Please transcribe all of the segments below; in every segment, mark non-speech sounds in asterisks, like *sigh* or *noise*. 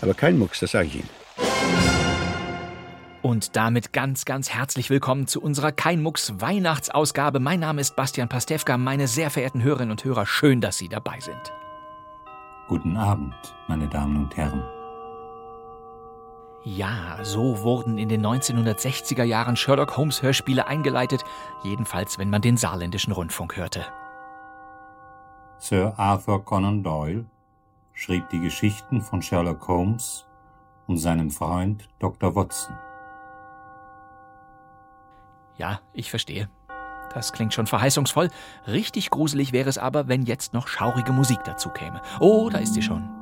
Aber kein Mucks, das sage ich Ihnen. Und damit ganz, ganz herzlich willkommen zu unserer Keinmucks Weihnachtsausgabe. Mein Name ist Bastian Pastewka. Meine sehr verehrten Hörerinnen und Hörer, schön, dass Sie dabei sind. Guten Abend, meine Damen und Herren. Ja, so wurden in den 1960er Jahren Sherlock Holmes Hörspiele eingeleitet, jedenfalls wenn man den saarländischen Rundfunk hörte. Sir Arthur Conan Doyle schrieb die Geschichten von Sherlock Holmes und seinem Freund Dr. Watson. Ja, ich verstehe. Das klingt schon verheißungsvoll. Richtig gruselig wäre es aber, wenn jetzt noch schaurige Musik dazu käme. Oh, da ist sie schon.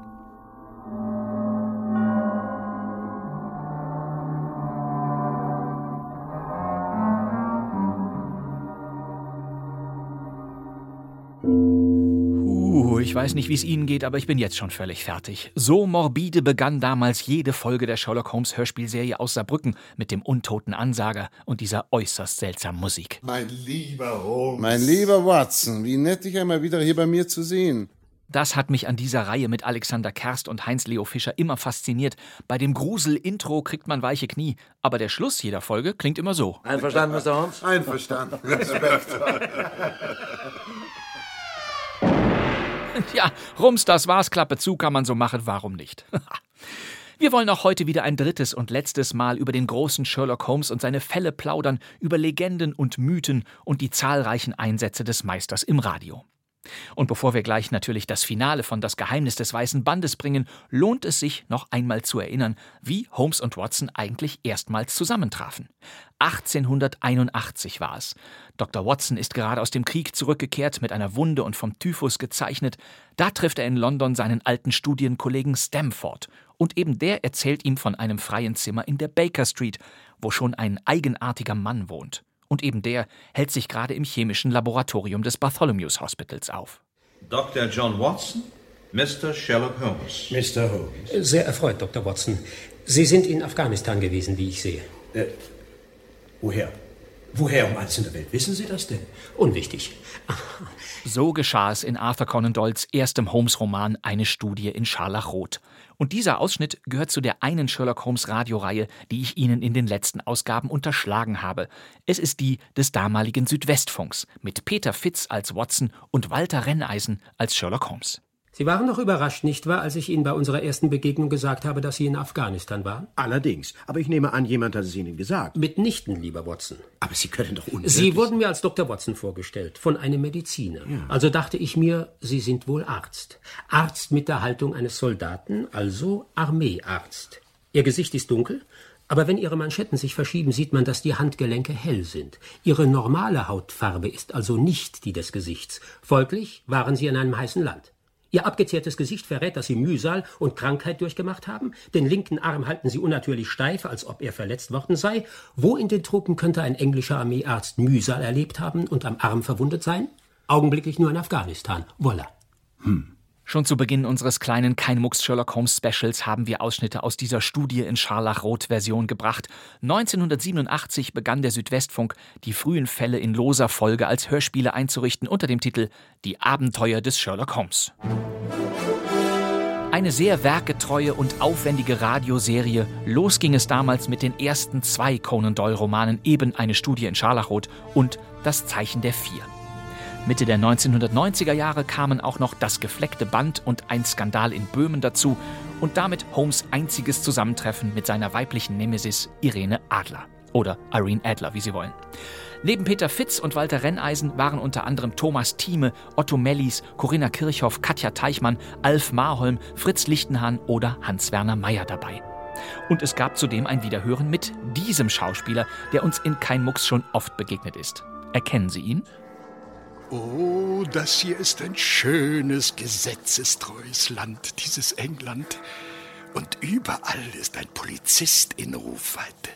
Ich weiß nicht, wie es Ihnen geht, aber ich bin jetzt schon völlig fertig. So morbide begann damals jede Folge der Sherlock Holmes Hörspielserie aus Saarbrücken mit dem untoten Ansager und dieser äußerst seltsamen Musik. Mein lieber Holmes. Mein lieber Watson, wie nett, dich einmal wieder hier bei mir zu sehen. Das hat mich an dieser Reihe mit Alexander Kerst und Heinz-Leo Fischer immer fasziniert. Bei dem Grusel-Intro kriegt man weiche Knie, aber der Schluss jeder Folge klingt immer so. Einverstanden, Mr. Holmes? Einverstanden. Respekt. *laughs* *laughs* Ja, Rums, das war's, Klappe zu, kann man so machen, warum nicht? *laughs* Wir wollen auch heute wieder ein drittes und letztes Mal über den großen Sherlock Holmes und seine Fälle plaudern, über Legenden und Mythen und die zahlreichen Einsätze des Meisters im Radio. Und bevor wir gleich natürlich das Finale von Das Geheimnis des Weißen Bandes bringen, lohnt es sich noch einmal zu erinnern, wie Holmes und Watson eigentlich erstmals zusammentrafen. 1881 war es. Dr. Watson ist gerade aus dem Krieg zurückgekehrt, mit einer Wunde und vom Typhus gezeichnet. Da trifft er in London seinen alten Studienkollegen Stamford. Und eben der erzählt ihm von einem freien Zimmer in der Baker Street, wo schon ein eigenartiger Mann wohnt. Und eben der hält sich gerade im chemischen Laboratorium des Bartholomew's Hospitals auf. Dr. John Watson, Mr. Sherlock Holmes. Mr. Holmes. Sehr erfreut, Dr. Watson. Sie sind in Afghanistan gewesen, wie ich sehe. Äh, woher? Woher um alles in der Welt wissen Sie das denn? Unwichtig. So geschah es in Arthur Conan Doyles erstem Holmes-Roman Eine Studie in Scharlachrot. Und dieser Ausschnitt gehört zu der einen Sherlock Holmes Radioreihe, die ich Ihnen in den letzten Ausgaben unterschlagen habe. Es ist die des damaligen Südwestfunks mit Peter Fitz als Watson und Walter Renneisen als Sherlock Holmes. Sie waren doch überrascht, nicht wahr, als ich Ihnen bei unserer ersten Begegnung gesagt habe, dass Sie in Afghanistan waren? Allerdings. Aber ich nehme an, jemand hat es Ihnen gesagt. Mitnichten, lieber Watson. Aber Sie können doch unmöglich... Sie wurden mir als Dr. Watson vorgestellt, von einem Mediziner. Ja. Also dachte ich mir, Sie sind wohl Arzt. Arzt mit der Haltung eines Soldaten, also Armeearzt. Ihr Gesicht ist dunkel, aber wenn Ihre Manschetten sich verschieben, sieht man, dass die Handgelenke hell sind. Ihre normale Hautfarbe ist also nicht die des Gesichts. Folglich waren Sie in einem heißen Land. Ihr abgezehrtes Gesicht verrät, dass Sie Mühsal und Krankheit durchgemacht haben. Den linken Arm halten Sie unnatürlich steif, als ob er verletzt worden sei. Wo in den Truppen könnte ein englischer Armeearzt Mühsal erlebt haben und am Arm verwundet sein? Augenblicklich nur in Afghanistan. Voila. Hm. Schon zu Beginn unseres kleinen Keinmucks Sherlock Holmes Specials haben wir Ausschnitte aus dieser Studie in Scharlachrot-Version gebracht. 1987 begann der Südwestfunk, die frühen Fälle in loser Folge als Hörspiele einzurichten unter dem Titel Die Abenteuer des Sherlock Holmes. Eine sehr werkgetreue und aufwendige Radioserie. Los ging es damals mit den ersten zwei Conan Doyle-Romanen, eben eine Studie in Scharlachrot und Das Zeichen der Vier. Mitte der 1990er Jahre kamen auch noch Das gefleckte Band und ein Skandal in Böhmen dazu und damit Holmes einziges Zusammentreffen mit seiner weiblichen Nemesis Irene Adler. Oder Irene Adler, wie Sie wollen. Neben Peter Fitz und Walter Renneisen waren unter anderem Thomas Thieme, Otto Mellis, Corinna Kirchhoff, Katja Teichmann, Alf Marholm, Fritz Lichtenhahn oder Hans-Werner Meyer dabei. Und es gab zudem ein Wiederhören mit diesem Schauspieler, der uns in Kein Mucks schon oft begegnet ist. Erkennen Sie ihn? Oh, das hier ist ein schönes, gesetzestreues Land, dieses England. Und überall ist ein Polizist in Rufweite.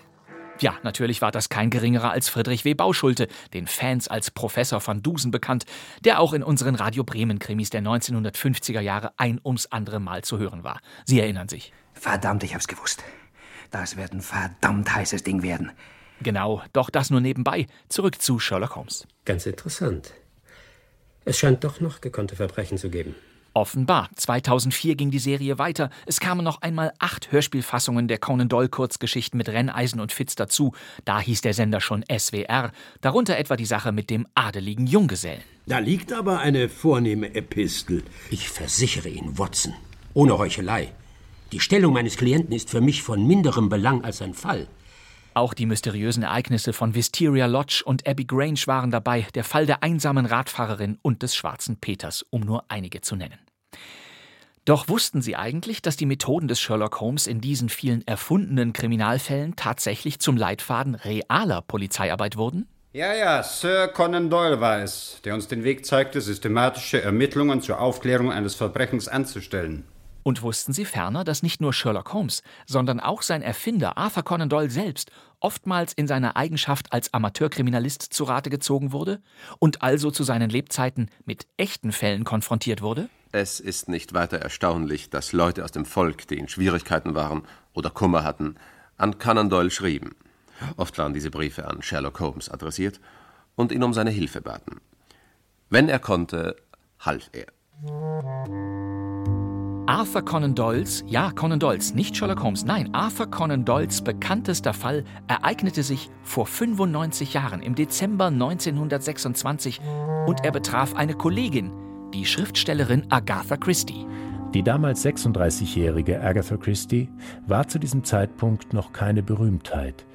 Ja, natürlich war das kein geringerer als Friedrich W. Bauschulte, den Fans als Professor van Dusen bekannt, der auch in unseren Radio Bremen Krimis der 1950er Jahre ein ums andere Mal zu hören war. Sie erinnern sich. Verdammt, ich hab's gewusst. Das wird ein verdammt heißes Ding werden. Genau, doch das nur nebenbei. Zurück zu Sherlock Holmes. Ganz interessant. Es scheint doch noch gekonnte Verbrechen zu geben. Offenbar. 2004 ging die Serie weiter. Es kamen noch einmal acht Hörspielfassungen der Conan Doyle Kurzgeschichten mit Renneisen und Fitz dazu. Da hieß der Sender schon SWR. Darunter etwa die Sache mit dem adeligen Junggesellen. Da liegt aber eine vornehme Epistel. Ich versichere Ihnen, Watson, ohne Heuchelei. Die Stellung meines Klienten ist für mich von minderem Belang als ein Fall. Auch die mysteriösen Ereignisse von Wisteria Lodge und Abbey Grange waren dabei, der Fall der einsamen Radfahrerin und des schwarzen Peters, um nur einige zu nennen. Doch wussten Sie eigentlich, dass die Methoden des Sherlock Holmes in diesen vielen erfundenen Kriminalfällen tatsächlich zum Leitfaden realer Polizeiarbeit wurden? Ja, ja, Sir Conan Doyle war es, der uns den Weg zeigte, systematische Ermittlungen zur Aufklärung eines Verbrechens anzustellen. Und wussten Sie ferner, dass nicht nur Sherlock Holmes, sondern auch sein Erfinder Arthur Conan Doyle selbst oftmals in seiner Eigenschaft als Amateurkriminalist zu Rate gezogen wurde und also zu seinen Lebzeiten mit echten Fällen konfrontiert wurde? Es ist nicht weiter erstaunlich, dass Leute aus dem Volk, die in Schwierigkeiten waren oder Kummer hatten, an Conan Doyle schrieben. Oft waren diese Briefe an Sherlock Holmes adressiert und ihn um seine Hilfe baten. Wenn er konnte, half er. Arthur Conan Doyles, ja Conan Doyles, nicht Sherlock Holmes, nein, Arthur Conan Doyles bekanntester Fall ereignete sich vor 95 Jahren im Dezember 1926 und er betraf eine Kollegin, die Schriftstellerin Agatha Christie. Die damals 36-jährige Agatha Christie war zu diesem Zeitpunkt noch keine Berühmtheit.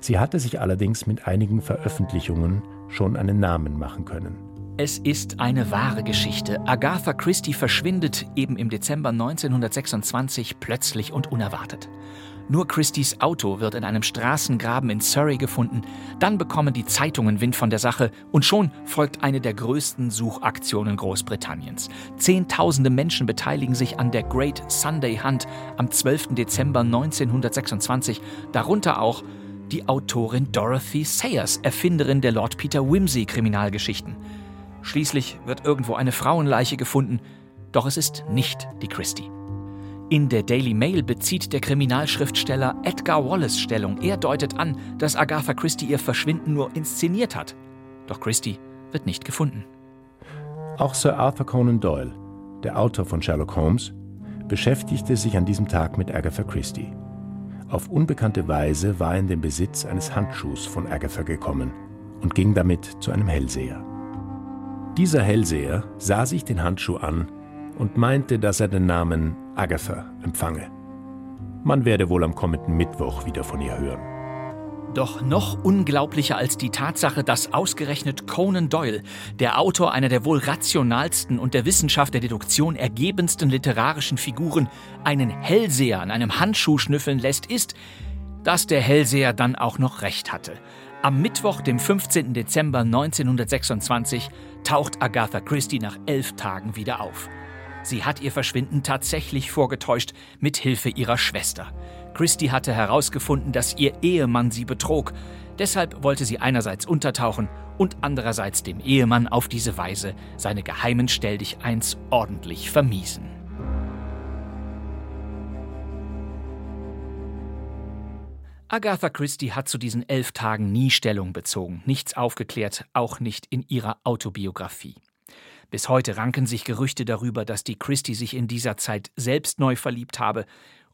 Sie hatte sich allerdings mit einigen Veröffentlichungen schon einen Namen machen können. Es ist eine wahre Geschichte. Agatha Christie verschwindet eben im Dezember 1926 plötzlich und unerwartet. Nur Christies Auto wird in einem Straßengraben in Surrey gefunden. Dann bekommen die Zeitungen Wind von der Sache und schon folgt eine der größten Suchaktionen Großbritanniens. Zehntausende Menschen beteiligen sich an der Great Sunday Hunt am 12. Dezember 1926, darunter auch die Autorin Dorothy Sayers, Erfinderin der Lord Peter Wimsey Kriminalgeschichten. Schließlich wird irgendwo eine Frauenleiche gefunden, doch es ist nicht die Christie. In der Daily Mail bezieht der Kriminalschriftsteller Edgar Wallace Stellung. Er deutet an, dass Agatha Christie ihr Verschwinden nur inszeniert hat. Doch Christie wird nicht gefunden. Auch Sir Arthur Conan Doyle, der Autor von Sherlock Holmes, beschäftigte sich an diesem Tag mit Agatha Christie. Auf unbekannte Weise war er in den Besitz eines Handschuhs von Agatha gekommen und ging damit zu einem Hellseher. Dieser Hellseher sah sich den Handschuh an und meinte, dass er den Namen Agatha empfange. Man werde wohl am kommenden Mittwoch wieder von ihr hören. Doch noch unglaublicher als die Tatsache, dass ausgerechnet Conan Doyle, der Autor einer der wohl rationalsten und der Wissenschaft der Deduktion ergebensten literarischen Figuren, einen Hellseher an einem Handschuh schnüffeln lässt, ist, dass der Hellseher dann auch noch recht hatte. Am Mittwoch, dem 15. Dezember 1926, taucht Agatha Christie nach elf Tagen wieder auf. Sie hat ihr Verschwinden tatsächlich vorgetäuscht, mit Hilfe ihrer Schwester. Christie hatte herausgefunden, dass ihr Ehemann sie betrog. Deshalb wollte sie einerseits untertauchen und andererseits dem Ehemann auf diese Weise seine geheimen Stelldicheins ordentlich vermiesen. Agatha Christie hat zu diesen elf Tagen nie Stellung bezogen, nichts aufgeklärt, auch nicht in ihrer Autobiografie. Bis heute ranken sich Gerüchte darüber, dass die Christie sich in dieser Zeit selbst neu verliebt habe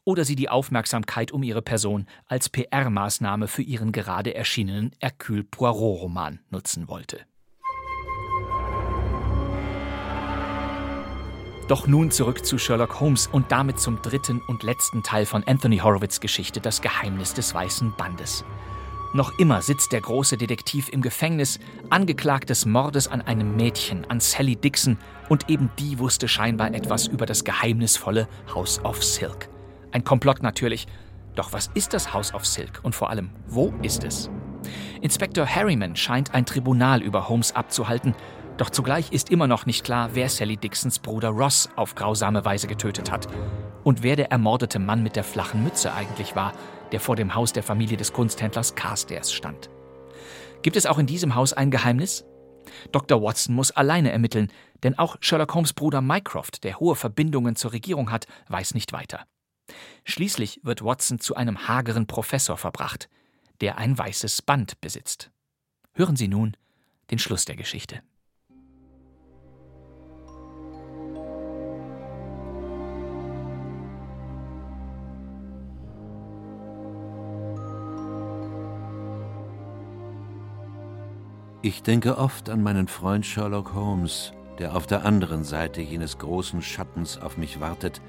oder sie die Aufmerksamkeit um ihre Person als PR-Maßnahme für ihren gerade erschienenen Hercule Poirot-Roman nutzen wollte. Doch nun zurück zu Sherlock Holmes und damit zum dritten und letzten Teil von Anthony Horowitz Geschichte Das Geheimnis des Weißen Bandes. Noch immer sitzt der große Detektiv im Gefängnis, angeklagt des Mordes an einem Mädchen, an Sally Dixon, und eben die wusste scheinbar etwas über das geheimnisvolle House of Silk. Ein Komplott natürlich. Doch was ist das House of Silk und vor allem, wo ist es? Inspektor Harriman scheint ein Tribunal über Holmes abzuhalten, doch zugleich ist immer noch nicht klar, wer Sally Dixons Bruder Ross auf grausame Weise getötet hat. und wer der ermordete Mann mit der flachen Mütze eigentlich war, der vor dem Haus der Familie des Kunsthändlers Carstairs stand. Gibt es auch in diesem Haus ein Geheimnis? Dr. Watson muss alleine ermitteln, denn auch Sherlock Holmes Bruder Mycroft, der hohe Verbindungen zur Regierung hat, weiß nicht weiter. Schließlich wird Watson zu einem hageren Professor verbracht, der ein weißes Band besitzt. Hören Sie nun den Schluss der Geschichte. Ich denke oft an meinen Freund Sherlock Holmes, der auf der anderen Seite jenes großen Schattens auf mich wartet,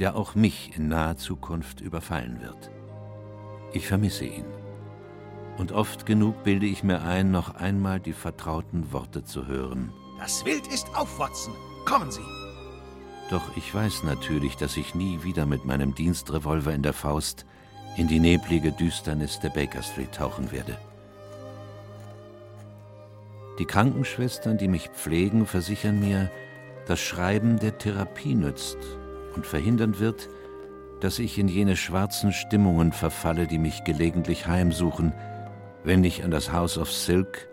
der auch mich in naher Zukunft überfallen wird. Ich vermisse ihn. Und oft genug bilde ich mir ein, noch einmal die vertrauten Worte zu hören. Das Wild ist auf, Watson. Kommen Sie. Doch ich weiß natürlich, dass ich nie wieder mit meinem Dienstrevolver in der Faust in die neblige Düsternis der Baker Street tauchen werde. Die Krankenschwestern, die mich pflegen, versichern mir, dass Schreiben der Therapie nützt und verhindern wird, dass ich in jene schwarzen Stimmungen verfalle, die mich gelegentlich heimsuchen, wenn ich an das House of Silk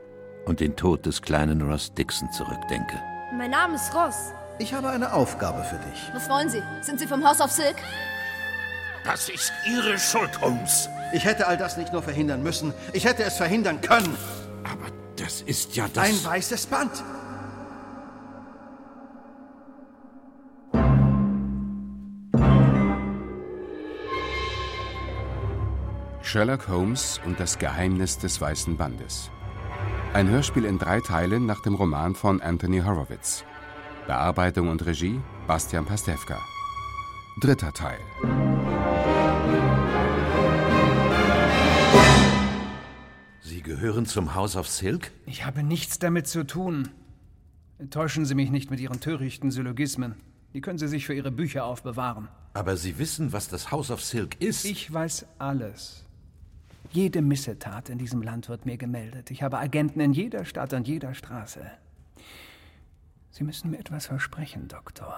und den Tod des kleinen Ross Dixon zurückdenke. Mein Name ist Ross. Ich habe eine Aufgabe für dich. Was wollen Sie? Sind Sie vom House of Silk? Das ist Ihre Schuld, Holmes. Ich hätte all das nicht nur verhindern müssen, ich hätte es verhindern können. Aber das ist ja das... Ein weißes Band. Sherlock Holmes und das Geheimnis des Weißen Bandes. Ein Hörspiel in drei Teilen nach dem Roman von Anthony Horowitz. Bearbeitung und Regie Bastian Pastewka. Dritter Teil. Gehören zum House of Silk? Ich habe nichts damit zu tun. Täuschen Sie mich nicht mit Ihren törichten Syllogismen. Die können Sie sich für Ihre Bücher aufbewahren. Aber Sie wissen, was das House of Silk ist. Ich weiß alles. Jede Missetat in diesem Land wird mir gemeldet. Ich habe Agenten in jeder Stadt und jeder Straße. Sie müssen mir etwas versprechen, Doktor.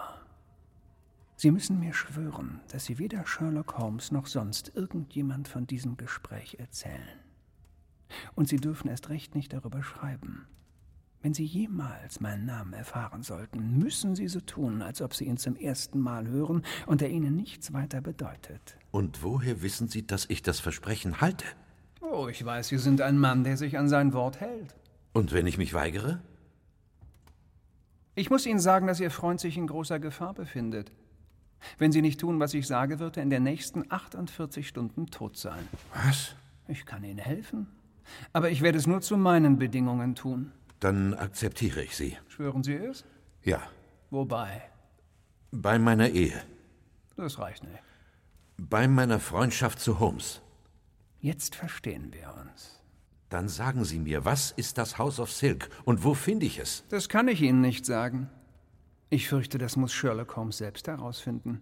Sie müssen mir schwören, dass Sie weder Sherlock Holmes noch sonst irgendjemand von diesem Gespräch erzählen. Und Sie dürfen erst recht nicht darüber schreiben. Wenn Sie jemals meinen Namen erfahren sollten, müssen Sie so tun, als ob Sie ihn zum ersten Mal hören und er Ihnen nichts weiter bedeutet. Und woher wissen Sie, dass ich das Versprechen halte? Oh, ich weiß, Sie sind ein Mann, der sich an sein Wort hält. Und wenn ich mich weigere? Ich muss Ihnen sagen, dass Ihr Freund sich in großer Gefahr befindet. Wenn Sie nicht tun, was ich sage, wird er in den nächsten 48 Stunden tot sein. Was? Ich kann Ihnen helfen. Aber ich werde es nur zu meinen Bedingungen tun. Dann akzeptiere ich sie. Schwören Sie es? Ja. Wobei? Bei meiner Ehe. Das reicht nicht. Bei meiner Freundschaft zu Holmes. Jetzt verstehen wir uns. Dann sagen Sie mir, was ist das House of Silk und wo finde ich es? Das kann ich Ihnen nicht sagen. Ich fürchte, das muss Sherlock Holmes selbst herausfinden.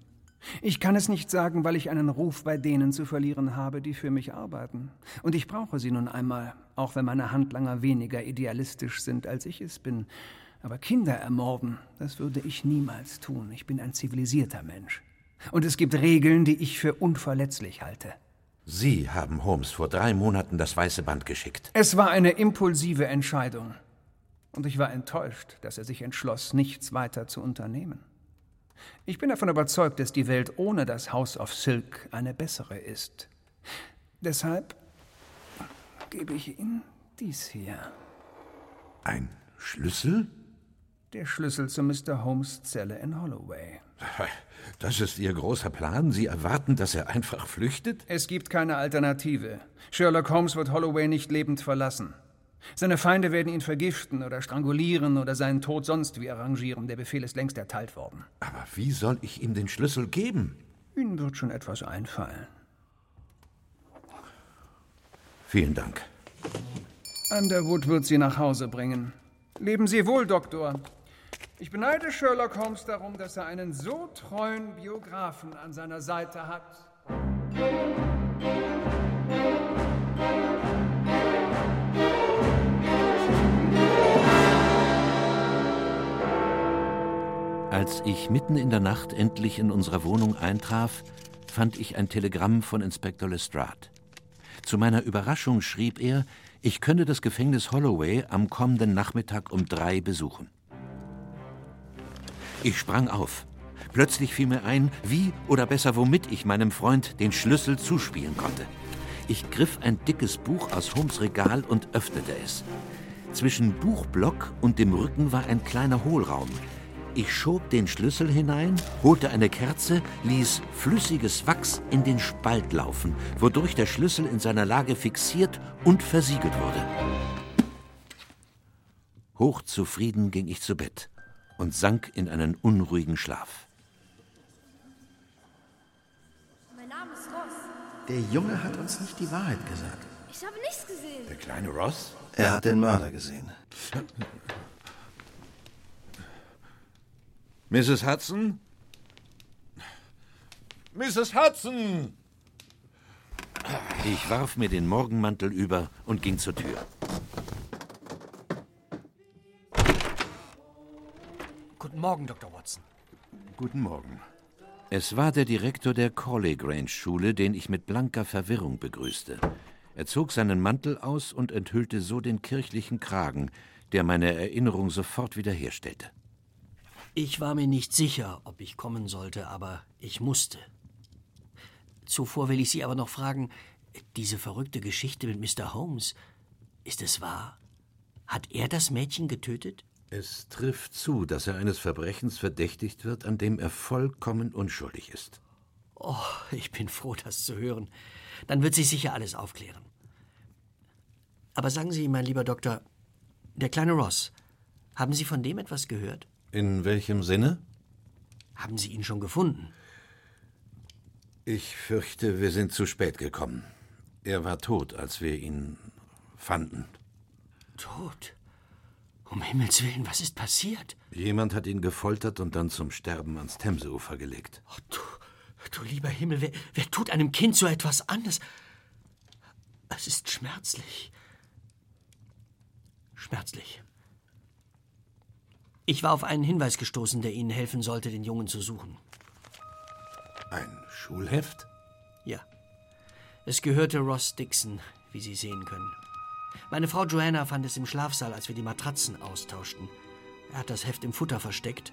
Ich kann es nicht sagen, weil ich einen Ruf bei denen zu verlieren habe, die für mich arbeiten. Und ich brauche sie nun einmal, auch wenn meine Handlanger weniger idealistisch sind, als ich es bin. Aber Kinder ermorden, das würde ich niemals tun. Ich bin ein zivilisierter Mensch. Und es gibt Regeln, die ich für unverletzlich halte. Sie haben Holmes vor drei Monaten das weiße Band geschickt. Es war eine impulsive Entscheidung. Und ich war enttäuscht, dass er sich entschloss, nichts weiter zu unternehmen. Ich bin davon überzeugt, dass die Welt ohne das House of Silk eine bessere ist. Deshalb gebe ich Ihnen dies hier. Ein Schlüssel? Der Schlüssel zu Mr. Holmes Zelle in Holloway. *laughs* Das ist Ihr großer Plan? Sie erwarten, dass er einfach flüchtet? Es gibt keine Alternative. Sherlock Holmes wird Holloway nicht lebend verlassen. Seine Feinde werden ihn vergiften oder strangulieren oder seinen Tod sonst wie arrangieren. Der Befehl ist längst erteilt worden. Aber wie soll ich ihm den Schlüssel geben? Ihnen wird schon etwas einfallen. Vielen Dank. Underwood wird Sie nach Hause bringen. Leben Sie wohl, Doktor. Ich beneide Sherlock Holmes darum, dass er einen so treuen Biografen an seiner Seite hat. Als ich mitten in der Nacht endlich in unserer Wohnung eintraf, fand ich ein Telegramm von Inspektor Lestrade. Zu meiner Überraschung schrieb er, ich könne das Gefängnis Holloway am kommenden Nachmittag um drei besuchen. Ich sprang auf. Plötzlich fiel mir ein, wie oder besser womit ich meinem Freund den Schlüssel zuspielen konnte. Ich griff ein dickes Buch aus Holmes Regal und öffnete es. Zwischen Buchblock und dem Rücken war ein kleiner Hohlraum. Ich schob den Schlüssel hinein, holte eine Kerze, ließ flüssiges Wachs in den Spalt laufen, wodurch der Schlüssel in seiner Lage fixiert und versiegelt wurde. Hochzufrieden ging ich zu Bett und sank in einen unruhigen Schlaf. Mein Name ist Ross. Der Junge hat uns nicht die Wahrheit gesagt. Ich habe nichts gesehen. Der kleine Ross? Er hat den Mörder gesehen. Mrs. Hudson? Mrs. Hudson! Ich warf mir den Morgenmantel über und ging zur Tür. Guten Morgen, Dr. Watson. Guten Morgen. Es war der Direktor der Corley Grange Schule, den ich mit blanker Verwirrung begrüßte. Er zog seinen Mantel aus und enthüllte so den kirchlichen Kragen, der meine Erinnerung sofort wiederherstellte. Ich war mir nicht sicher, ob ich kommen sollte, aber ich musste. Zuvor will ich Sie aber noch fragen, diese verrückte Geschichte mit Mr. Holmes, ist es wahr? Hat er das Mädchen getötet? Es trifft zu, dass er eines Verbrechens verdächtigt wird, an dem er vollkommen unschuldig ist. Oh, ich bin froh, das zu hören. Dann wird sich sicher alles aufklären. Aber sagen Sie, mein lieber Doktor, der kleine Ross, haben Sie von dem etwas gehört? In welchem Sinne? Haben Sie ihn schon gefunden? Ich fürchte, wir sind zu spät gekommen. Er war tot, als wir ihn fanden. Tot? Um Himmels Willen, was ist passiert? Jemand hat ihn gefoltert und dann zum Sterben ans Themseufer gelegt. Oh, du, du lieber Himmel, wer, wer tut einem Kind so etwas an? Es, es ist schmerzlich. Schmerzlich. Ich war auf einen Hinweis gestoßen, der Ihnen helfen sollte, den Jungen zu suchen. Ein Schulheft? Ja. Es gehörte Ross Dixon, wie Sie sehen können. Meine Frau Joanna fand es im Schlafsaal, als wir die Matratzen austauschten. Er hat das Heft im Futter versteckt.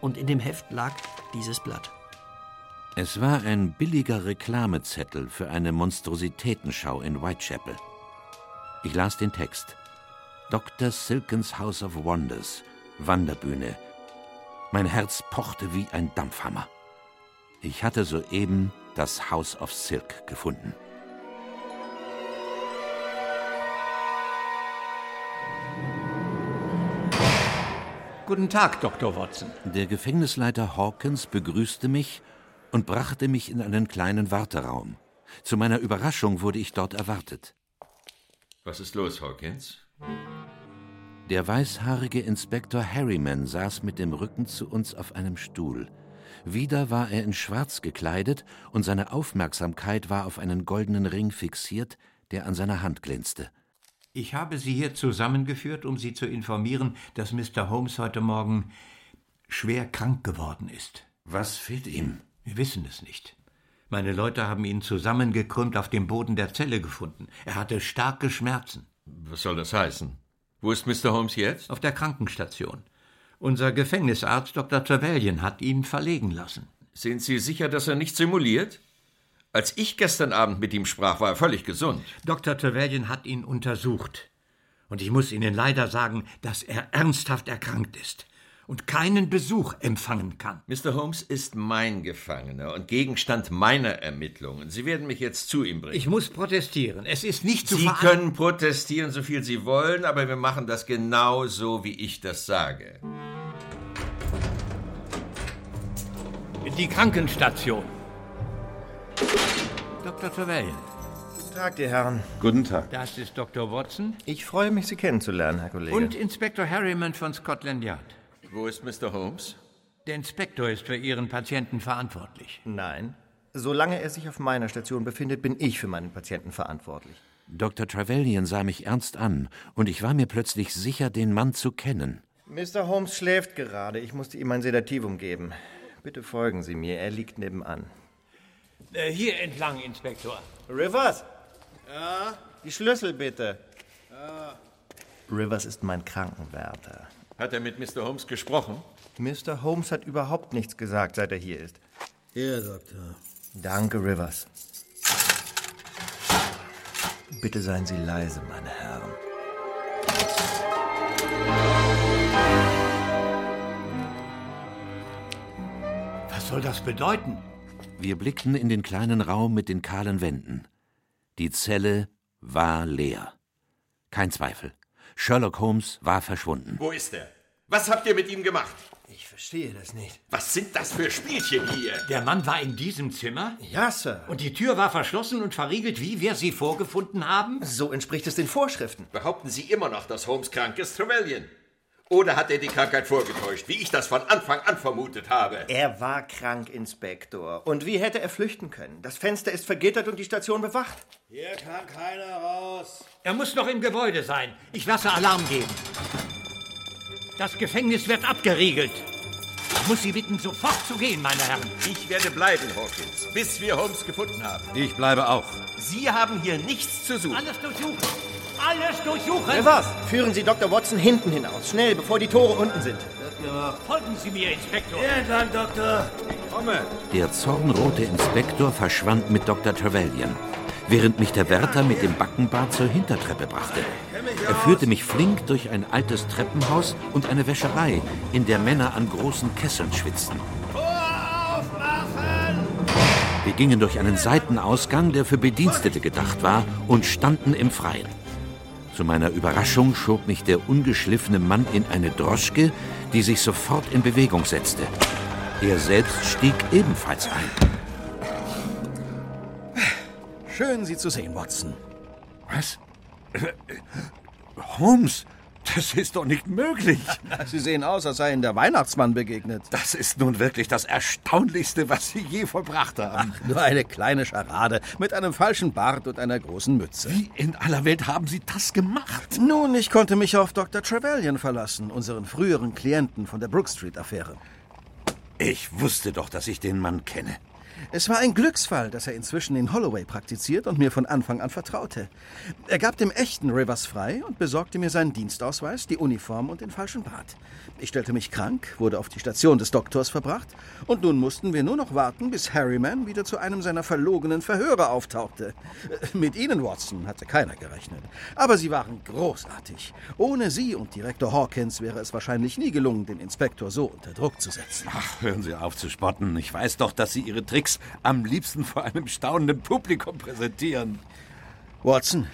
Und in dem Heft lag dieses Blatt. Es war ein billiger Reklamezettel für eine Monstrositätenschau in Whitechapel. Ich las den Text. Dr. Silkens House of Wonders, Wanderbühne. Mein Herz pochte wie ein Dampfhammer. Ich hatte soeben das House of Silk gefunden. Guten Tag, Dr. Watson. Der Gefängnisleiter Hawkins begrüßte mich und brachte mich in einen kleinen Warteraum. Zu meiner Überraschung wurde ich dort erwartet. Was ist los, Hawkins? Der weißhaarige Inspektor Harriman saß mit dem Rücken zu uns auf einem Stuhl. Wieder war er in Schwarz gekleidet und seine Aufmerksamkeit war auf einen goldenen Ring fixiert, der an seiner Hand glänzte. Ich habe Sie hier zusammengeführt, um Sie zu informieren, dass Mr. Holmes heute Morgen schwer krank geworden ist. Was fehlt ihm? Wir wissen es nicht. Meine Leute haben ihn zusammengekrümmt auf dem Boden der Zelle gefunden. Er hatte starke Schmerzen. Was soll das heißen? Wo ist Mr. Holmes jetzt? Auf der Krankenstation. Unser Gefängnisarzt Dr. Trevelyan hat ihn verlegen lassen. Sind Sie sicher, dass er nicht simuliert? Als ich gestern Abend mit ihm sprach, war er völlig gesund. Dr. Trevelyan hat ihn untersucht. Und ich muss Ihnen leider sagen, dass er ernsthaft erkrankt ist und keinen Besuch empfangen kann. Mr. Holmes ist mein Gefangener und Gegenstand meiner Ermittlungen. Sie werden mich jetzt zu ihm bringen. Ich muss protestieren. Es ist nicht zu Sie können protestieren, so viel Sie wollen, aber wir machen das genau so, wie ich das sage. Die Krankenstation. Dr. Trevelyan. Guten Tag, die Herren. Guten Tag. Das ist Dr. Watson. Ich freue mich, Sie kennenzulernen, Herr Kollege. Und Inspektor Harriman von Scotland Yard. Wo ist Mr. Holmes? Der Inspektor ist für Ihren Patienten verantwortlich. Nein. Solange er sich auf meiner Station befindet, bin ich für meinen Patienten verantwortlich. Dr. Trevelyan sah mich ernst an, und ich war mir plötzlich sicher, den Mann zu kennen. Mr. Holmes schläft gerade. Ich musste ihm ein Sedativum geben. Bitte folgen Sie mir. Er liegt nebenan. Äh, hier entlang, Inspektor. Rivers, Ja? die Schlüssel bitte. Ja. Rivers ist mein Krankenwärter. Hat er mit Mr. Holmes gesprochen? Mr. Holmes hat überhaupt nichts gesagt, seit er hier ist. Hier, Doktor. Danke, Rivers. Bitte seien Sie leise, meine Herren. Was soll das bedeuten? Wir blickten in den kleinen Raum mit den kahlen Wänden. Die Zelle war leer. Kein Zweifel. Sherlock Holmes war verschwunden. Wo ist er? Was habt ihr mit ihm gemacht? Ich verstehe das nicht. Was sind das für Spielchen hier? Der Mann war in diesem Zimmer? Ja, Sir. Und die Tür war verschlossen und verriegelt, wie wir sie vorgefunden haben? So entspricht es den Vorschriften. Behaupten Sie immer noch, dass Holmes krank ist, Trevelyan? Oder hat er die Krankheit vorgetäuscht, wie ich das von Anfang an vermutet habe? Er war krank, Inspektor. Und wie hätte er flüchten können? Das Fenster ist vergittert und die Station bewacht. Hier kann keiner raus. Er muss noch im Gebäude sein. Ich lasse Alarm geben. Das Gefängnis wird abgeriegelt. Ich muss Sie bitten, sofort zu gehen, meine Herren. Ich werde bleiben, Hawkins, bis wir Holmes gefunden haben. Ich bleibe auch. Sie haben hier nichts zu suchen. Alles durchsuchen. Alles durchsuchen. Rivers, führen Sie Dr. Watson hinten hinaus. Schnell, bevor die Tore unten sind. Folgen Sie mir, Inspektor. Hier entlang, Doktor. Komme. Der zornrote Inspektor verschwand mit Dr. Trevelyan, während mich der Wärter mit dem Backenbart zur Hintertreppe brachte. Er führte mich flink durch ein altes Treppenhaus und eine Wäscherei, in der Männer an großen Kesseln schwitzten. Wir gingen durch einen Seitenausgang, der für Bedienstete gedacht war, und standen im Freien. Zu meiner Überraschung schob mich der ungeschliffene Mann in eine Droschke, die sich sofort in Bewegung setzte. Er selbst stieg ebenfalls ein. Schön, Sie zu sehen, Watson. Was? Holmes, das ist doch nicht möglich. *laughs* Sie sehen aus, als sei Ihnen der Weihnachtsmann begegnet. Das ist nun wirklich das Erstaunlichste, was Sie je vollbracht haben. Nur eine kleine Scharade mit einem falschen Bart und einer großen Mütze. Wie in aller Welt haben Sie das gemacht? Nun, ich konnte mich auf Dr. Trevelyan verlassen, unseren früheren Klienten von der Brook Street-Affäre. Ich wusste doch, dass ich den Mann kenne. Es war ein Glücksfall, dass er inzwischen in Holloway praktiziert und mir von Anfang an vertraute. Er gab dem echten Rivers frei und besorgte mir seinen Dienstausweis, die Uniform und den falschen Bart. Ich stellte mich krank, wurde auf die Station des Doktors verbracht und nun mussten wir nur noch warten, bis Harryman wieder zu einem seiner verlogenen Verhöre auftauchte. Äh, Mit Ihnen, Watson, hatte keiner gerechnet. Aber Sie waren großartig. Ohne Sie und Direktor Hawkins wäre es wahrscheinlich nie gelungen, den Inspektor so unter Druck zu setzen. Ach, hören Sie auf zu spotten. Ich weiß doch, dass Sie Ihre Tricks am liebsten vor einem staunenden Publikum präsentieren. Watson,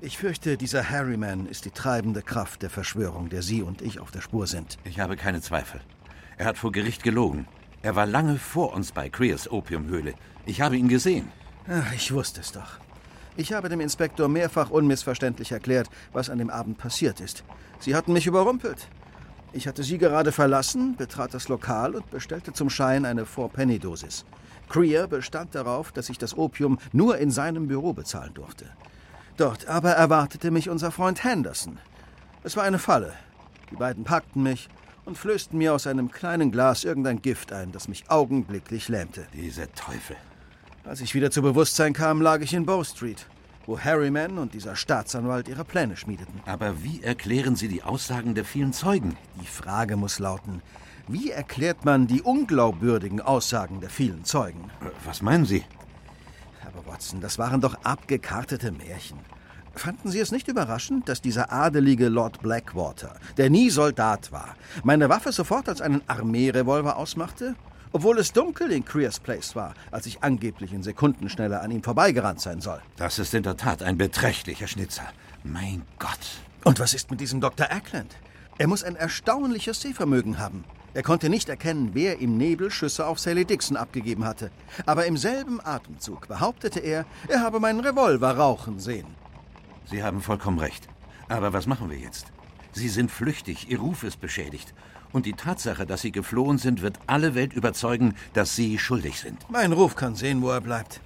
ich fürchte, dieser Harryman ist die treibende Kraft der Verschwörung, der Sie und ich auf der Spur sind. Ich habe keine Zweifel. Er hat vor Gericht gelogen. Er war lange vor uns bei Creers Opiumhöhle. Ich habe ihn gesehen. Ach, ich wusste es doch. Ich habe dem Inspektor mehrfach unmissverständlich erklärt, was an dem Abend passiert ist. Sie hatten mich überrumpelt. Ich hatte Sie gerade verlassen, betrat das Lokal und bestellte zum Schein eine Four-Penny-Dosis. Creer bestand darauf, dass ich das Opium nur in seinem Büro bezahlen durfte. Dort aber erwartete mich unser Freund Henderson. Es war eine Falle. Die beiden packten mich und flößten mir aus einem kleinen Glas irgendein Gift ein, das mich augenblicklich lähmte. Diese Teufel. Als ich wieder zu Bewusstsein kam, lag ich in Bow Street, wo Harryman und dieser Staatsanwalt ihre Pläne schmiedeten. Aber wie erklären Sie die Aussagen der vielen Zeugen? Die Frage muss lauten, wie erklärt man die unglaubwürdigen Aussagen der vielen Zeugen? Was meinen Sie? Aber Watson, das waren doch abgekartete Märchen. Fanden Sie es nicht überraschend, dass dieser adelige Lord Blackwater, der nie Soldat war, meine Waffe sofort als einen Armeerevolver ausmachte? Obwohl es dunkel in Creers Place war, als ich angeblich in Sekundenschnelle an ihm vorbeigerannt sein soll. Das ist in der Tat ein beträchtlicher Schnitzer. Mein Gott. Und was ist mit diesem Dr. Ackland? Er muss ein erstaunliches Sehvermögen haben. Er konnte nicht erkennen, wer im Nebel Schüsse auf Sally Dixon abgegeben hatte. Aber im selben Atemzug behauptete er, er habe meinen Revolver rauchen sehen. Sie haben vollkommen recht. Aber was machen wir jetzt? Sie sind flüchtig, Ihr Ruf ist beschädigt. Und die Tatsache, dass Sie geflohen sind, wird alle Welt überzeugen, dass Sie schuldig sind. Mein Ruf kann sehen, wo er bleibt.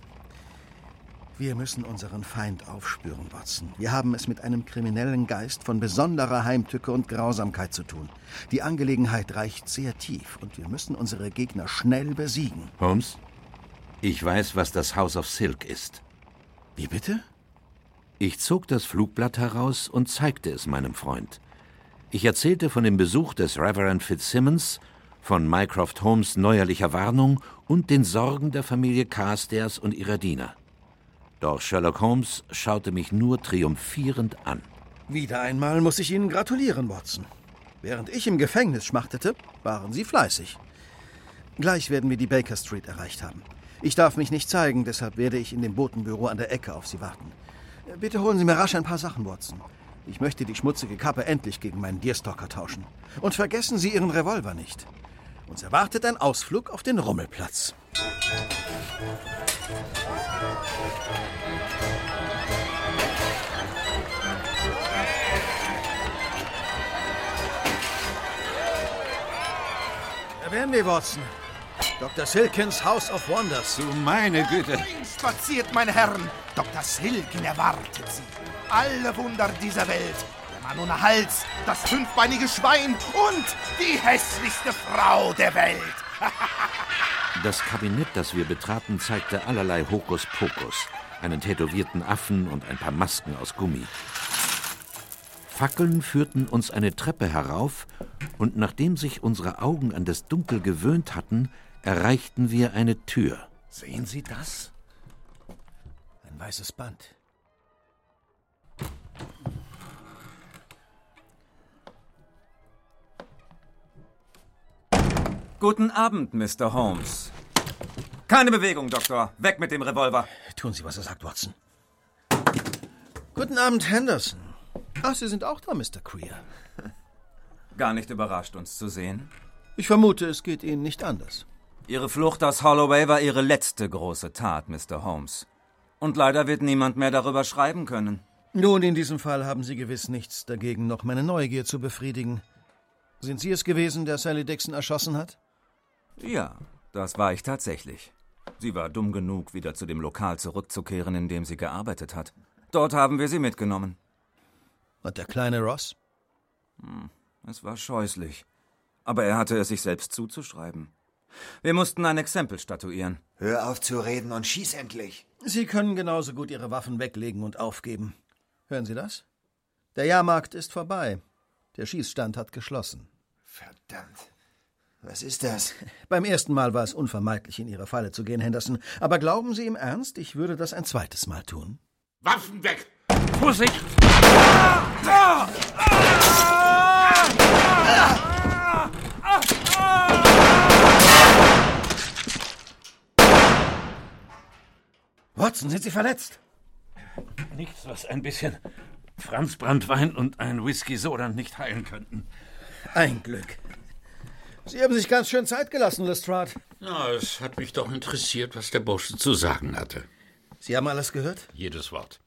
Wir müssen unseren Feind aufspüren, Watson. Wir haben es mit einem kriminellen Geist von besonderer Heimtücke und Grausamkeit zu tun. Die Angelegenheit reicht sehr tief und wir müssen unsere Gegner schnell besiegen. Holmes, ich weiß, was das House of Silk ist. Wie bitte? Ich zog das Flugblatt heraus und zeigte es meinem Freund. Ich erzählte von dem Besuch des Reverend Fitzsimmons, von Mycroft Holmes' neuerlicher Warnung und den Sorgen der Familie Carstairs und ihrer Diener. Doch Sherlock Holmes schaute mich nur triumphierend an. Wieder einmal muss ich Ihnen gratulieren, Watson. Während ich im Gefängnis schmachtete, waren Sie fleißig. Gleich werden wir die Baker Street erreicht haben. Ich darf mich nicht zeigen, deshalb werde ich in dem Botenbüro an der Ecke auf Sie warten. Bitte holen Sie mir rasch ein paar Sachen, Watson. Ich möchte die schmutzige Kappe endlich gegen meinen Deerstalker tauschen. Und vergessen Sie Ihren Revolver nicht. Uns erwartet ein Ausflug auf den Rummelplatz. Da wären wir, Watson. Dr. Silkins House of Wonders. Du meine Güte. Spaziert, meine Herren. Dr. Silkin erwartet Sie. Alle Wunder dieser Welt. Der Mann ohne Hals, das fünfbeinige Schwein und die hässlichste Frau der Welt. *laughs* Das Kabinett, das wir betraten, zeigte allerlei Hokuspokus. Einen tätowierten Affen und ein paar Masken aus Gummi. Fackeln führten uns eine Treppe herauf, und nachdem sich unsere Augen an das Dunkel gewöhnt hatten, erreichten wir eine Tür. Sehen Sie das? Ein weißes Band. Guten Abend, Mr. Holmes. Keine Bewegung, Doktor. Weg mit dem Revolver. Tun Sie, was er sagt, Watson. Guten Abend, Henderson. Ach, Sie sind auch da, Mr. Queer. *laughs* Gar nicht überrascht, uns zu sehen. Ich vermute, es geht Ihnen nicht anders. Ihre Flucht aus Holloway war Ihre letzte große Tat, Mr. Holmes. Und leider wird niemand mehr darüber schreiben können. Nun, in diesem Fall haben Sie gewiss nichts dagegen, noch meine Neugier zu befriedigen. Sind Sie es gewesen, der Sally Dixon erschossen hat? Ja, das war ich tatsächlich. Sie war dumm genug, wieder zu dem Lokal zurückzukehren, in dem sie gearbeitet hat. Dort haben wir sie mitgenommen. Und der kleine Ross? Hm, es war scheußlich. Aber er hatte es sich selbst zuzuschreiben. Wir mussten ein Exempel statuieren. Hör auf zu reden und schieß endlich. Sie können genauso gut Ihre Waffen weglegen und aufgeben. Hören Sie das? Der Jahrmarkt ist vorbei. Der Schießstand hat geschlossen. Verdammt. Was ist das? *laughs* Beim ersten Mal war es unvermeidlich, in Ihre Falle zu gehen, Henderson. Aber glauben Sie im Ernst, ich würde das ein zweites Mal tun? Waffen weg! Vorsicht! Watson, sind Sie verletzt? Nichts, was ein bisschen Franzbranntwein und ein Whisky Soda nicht heilen könnten. Ein Glück. Sie haben sich ganz schön Zeit gelassen, Lestrade. Na, es hat mich doch interessiert, was der Bursche zu sagen hatte. Sie haben alles gehört? Jedes Wort.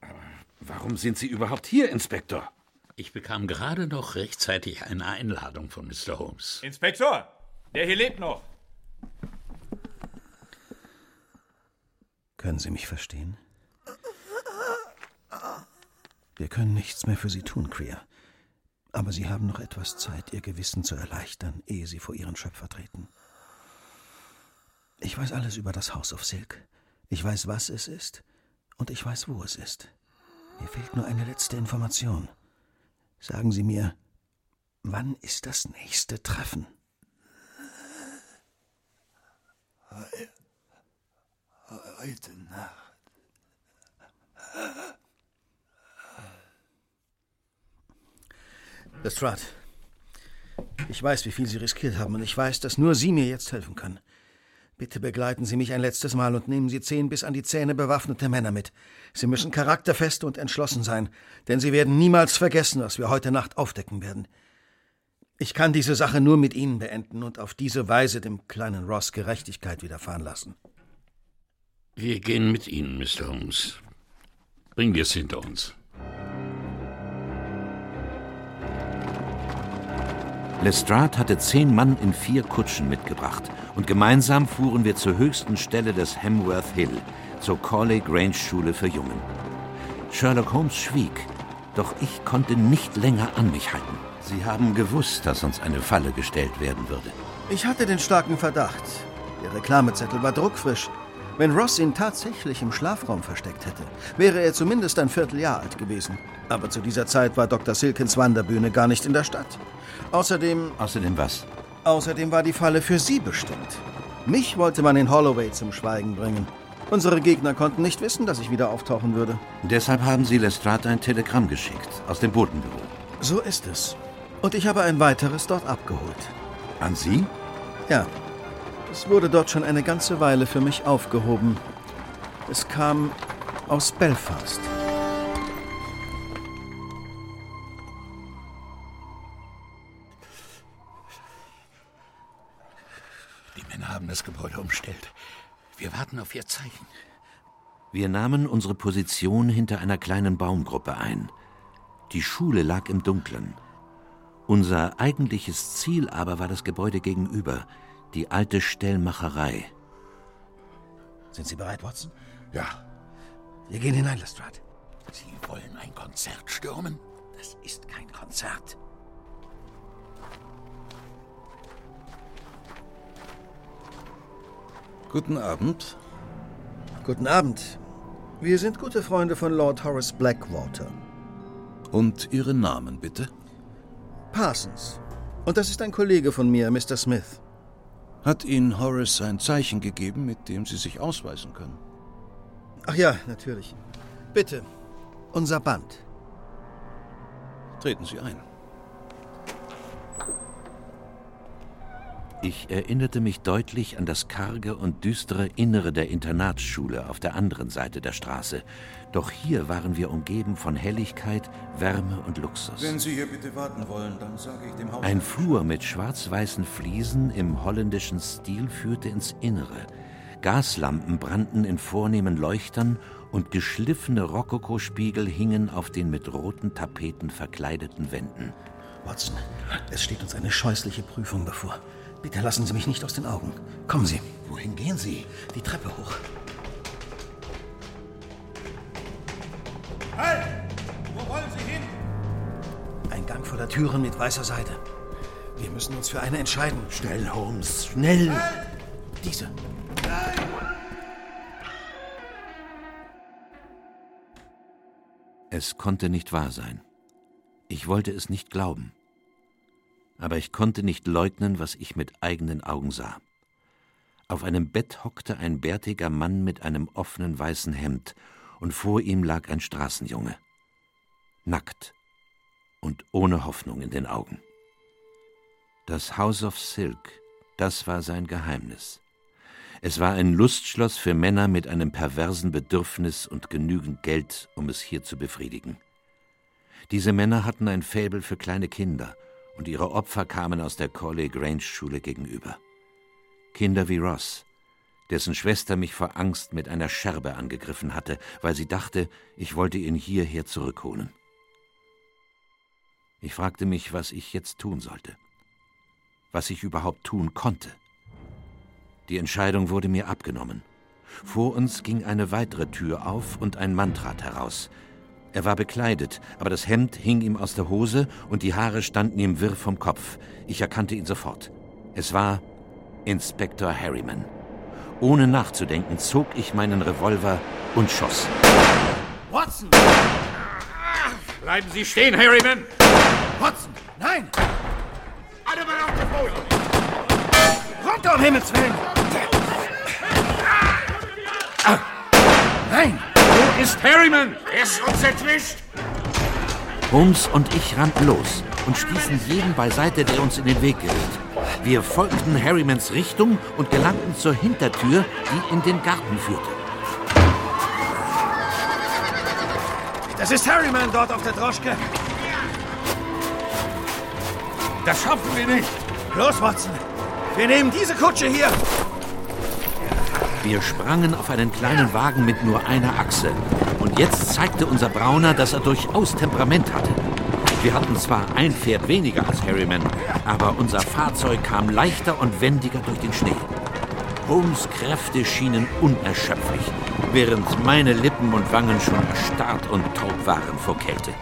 Warum sind Sie überhaupt hier, Inspektor? Ich bekam gerade noch rechtzeitig eine Einladung von Mr. Holmes. Inspektor, der hier lebt noch. Können Sie mich verstehen? Wir können nichts mehr für Sie tun, Queer. Aber Sie haben noch etwas Zeit, Ihr Gewissen zu erleichtern, ehe Sie vor Ihren Schöpfer treten. Ich weiß alles über das House of Silk. Ich weiß, was es ist. Und ich weiß, wo es ist. Mir fehlt nur eine letzte Information. Sagen Sie mir, wann ist das nächste Treffen? Heute Nacht. Lestrade, ich weiß, wie viel Sie riskiert haben, und ich weiß, dass nur Sie mir jetzt helfen können. Bitte begleiten Sie mich ein letztes Mal und nehmen Sie zehn bis an die Zähne bewaffnete Männer mit. Sie müssen charakterfest und entschlossen sein, denn Sie werden niemals vergessen, was wir heute Nacht aufdecken werden. Ich kann diese Sache nur mit Ihnen beenden und auf diese Weise dem kleinen Ross Gerechtigkeit widerfahren lassen. Wir gehen mit Ihnen, Mr. Holmes. Bringen wir es hinter uns. Lestrade hatte zehn Mann in vier Kutschen mitgebracht und gemeinsam fuhren wir zur höchsten Stelle des Hamworth Hill, zur Corley Grange Schule für Jungen. Sherlock Holmes schwieg, doch ich konnte nicht länger an mich halten. Sie haben gewusst, dass uns eine Falle gestellt werden würde. Ich hatte den starken Verdacht. Der Reklamezettel war druckfrisch. Wenn Ross ihn tatsächlich im Schlafraum versteckt hätte, wäre er zumindest ein Vierteljahr alt gewesen. Aber zu dieser Zeit war Dr. Silkins Wanderbühne gar nicht in der Stadt. Außerdem. Außerdem was? Außerdem war die Falle für Sie bestimmt. Mich wollte man in Holloway zum Schweigen bringen. Unsere Gegner konnten nicht wissen, dass ich wieder auftauchen würde. Deshalb haben Sie Lestrade ein Telegramm geschickt, aus dem Botenbüro. So ist es. Und ich habe ein weiteres dort abgeholt. An Sie? Ja. Es wurde dort schon eine ganze Weile für mich aufgehoben. Es kam aus Belfast. Die Männer haben das Gebäude umstellt. Wir warten auf Ihr Zeichen. Wir nahmen unsere Position hinter einer kleinen Baumgruppe ein. Die Schule lag im Dunkeln. Unser eigentliches Ziel aber war das Gebäude gegenüber, die alte Stellmacherei. Sind Sie bereit, Watson? Ja. Wir gehen hinein, Lestrade. Sie wollen ein Konzert stürmen? Das ist kein Konzert. Guten Abend. Guten Abend. Wir sind gute Freunde von Lord Horace Blackwater. Und Ihre Namen, bitte? Parsons. Und das ist ein Kollege von mir, Mr. Smith. Hat Ihnen Horace ein Zeichen gegeben, mit dem Sie sich ausweisen können? Ach ja, natürlich. Bitte, unser Band. Treten Sie ein. Ich erinnerte mich deutlich an das karge und düstere Innere der Internatsschule auf der anderen Seite der Straße. Doch hier waren wir umgeben von Helligkeit, Wärme und Luxus. Wenn Sie hier bitte warten wollen, dann sage ich dem Haus. Ein Flur mit schwarz-weißen Fliesen im holländischen Stil führte ins Innere. Gaslampen brannten in vornehmen Leuchtern und geschliffene Rokokospiegel hingen auf den mit roten Tapeten verkleideten Wänden. Watson, es steht uns eine scheußliche Prüfung bevor. Bitte lassen Sie mich nicht aus den Augen. Kommen Sie. Wohin gehen Sie? Die Treppe hoch. Halt! Wo wollen Sie hin? Ein Gang voller Türen mit weißer Seite. Wir müssen uns für eine entscheiden. Schnell, Holmes, schnell! Halt! Diese. Es konnte nicht wahr sein. Ich wollte es nicht glauben. Aber ich konnte nicht leugnen, was ich mit eigenen Augen sah. Auf einem Bett hockte ein bärtiger Mann mit einem offenen weißen Hemd, und vor ihm lag ein Straßenjunge. Nackt und ohne Hoffnung in den Augen. Das House of Silk, das war sein Geheimnis. Es war ein Lustschloss für Männer mit einem perversen Bedürfnis und genügend Geld, um es hier zu befriedigen. Diese Männer hatten ein Faible für kleine Kinder, und ihre Opfer kamen aus der Corley Grange Schule gegenüber. Kinder wie Ross, dessen Schwester mich vor Angst mit einer Scherbe angegriffen hatte, weil sie dachte, ich wollte ihn hierher zurückholen. Ich fragte mich, was ich jetzt tun sollte, was ich überhaupt tun konnte. Die Entscheidung wurde mir abgenommen. Vor uns ging eine weitere Tür auf und ein Mann trat heraus. Er war bekleidet, aber das Hemd hing ihm aus der Hose und die Haare standen ihm wirr vom Kopf. Ich erkannte ihn sofort. Es war Inspektor Harriman. Ohne nachzudenken zog ich meinen Revolver und schoss. Watson! Bleiben Sie stehen, Harriman! Watson! Nein! Alle Mann auf den Boden! Runter, um Himmels Willen! Ah. Nein! Wo ist Harriman? Er ist uns entwischt! Holmes und ich rannten los und stießen jeden beiseite, der uns in den Weg geriet. Wir folgten Harrimans Richtung und gelangten zur Hintertür, die in den Garten führte. Das ist Harriman dort auf der Droschke. Das schaffen wir nicht. Los, Watson. Wir nehmen diese Kutsche hier. Wir sprangen auf einen kleinen Wagen mit nur einer Achse. Und jetzt zeigte unser Brauner, dass er durchaus Temperament hatte. Wir hatten zwar ein Pferd weniger als Harriman, aber unser Fahrzeug kam leichter und wendiger durch den Schnee. Holmes' Kräfte schienen unerschöpflich. während meine Lippen und Wangen schon erstarrt und taub waren vor Kälte.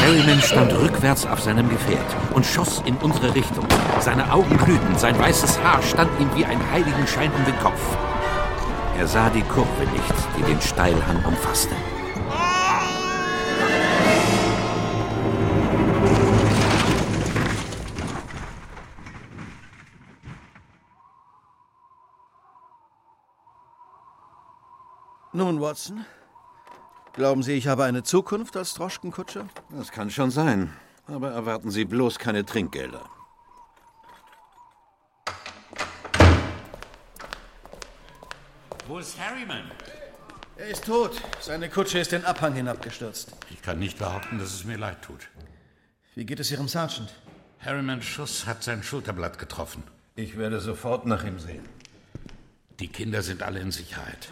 Harryman stand rückwärts auf seinem Gefährt und schoss in unsere Richtung. Seine Augen glühten, sein weißes Haar stand ihm wie ein Heiligenschein um den Kopf. Er sah die Kurve nicht, die den Steilhang umfasste. Nun, Watson, glauben Sie, ich habe eine Zukunft als Droschkenkutscher? Das kann schon sein. Aber erwarten Sie bloß keine Trinkgelder. Wo ist Harryman? Er ist tot. Seine Kutsche ist den Abhang hinabgestürzt. Ich kann nicht behaupten, dass es mir leid tut. Wie geht es Ihrem Sergeant? Harrymans Schuss hat sein Schulterblatt getroffen. Ich werde sofort nach ihm sehen. Die Kinder sind alle in Sicherheit.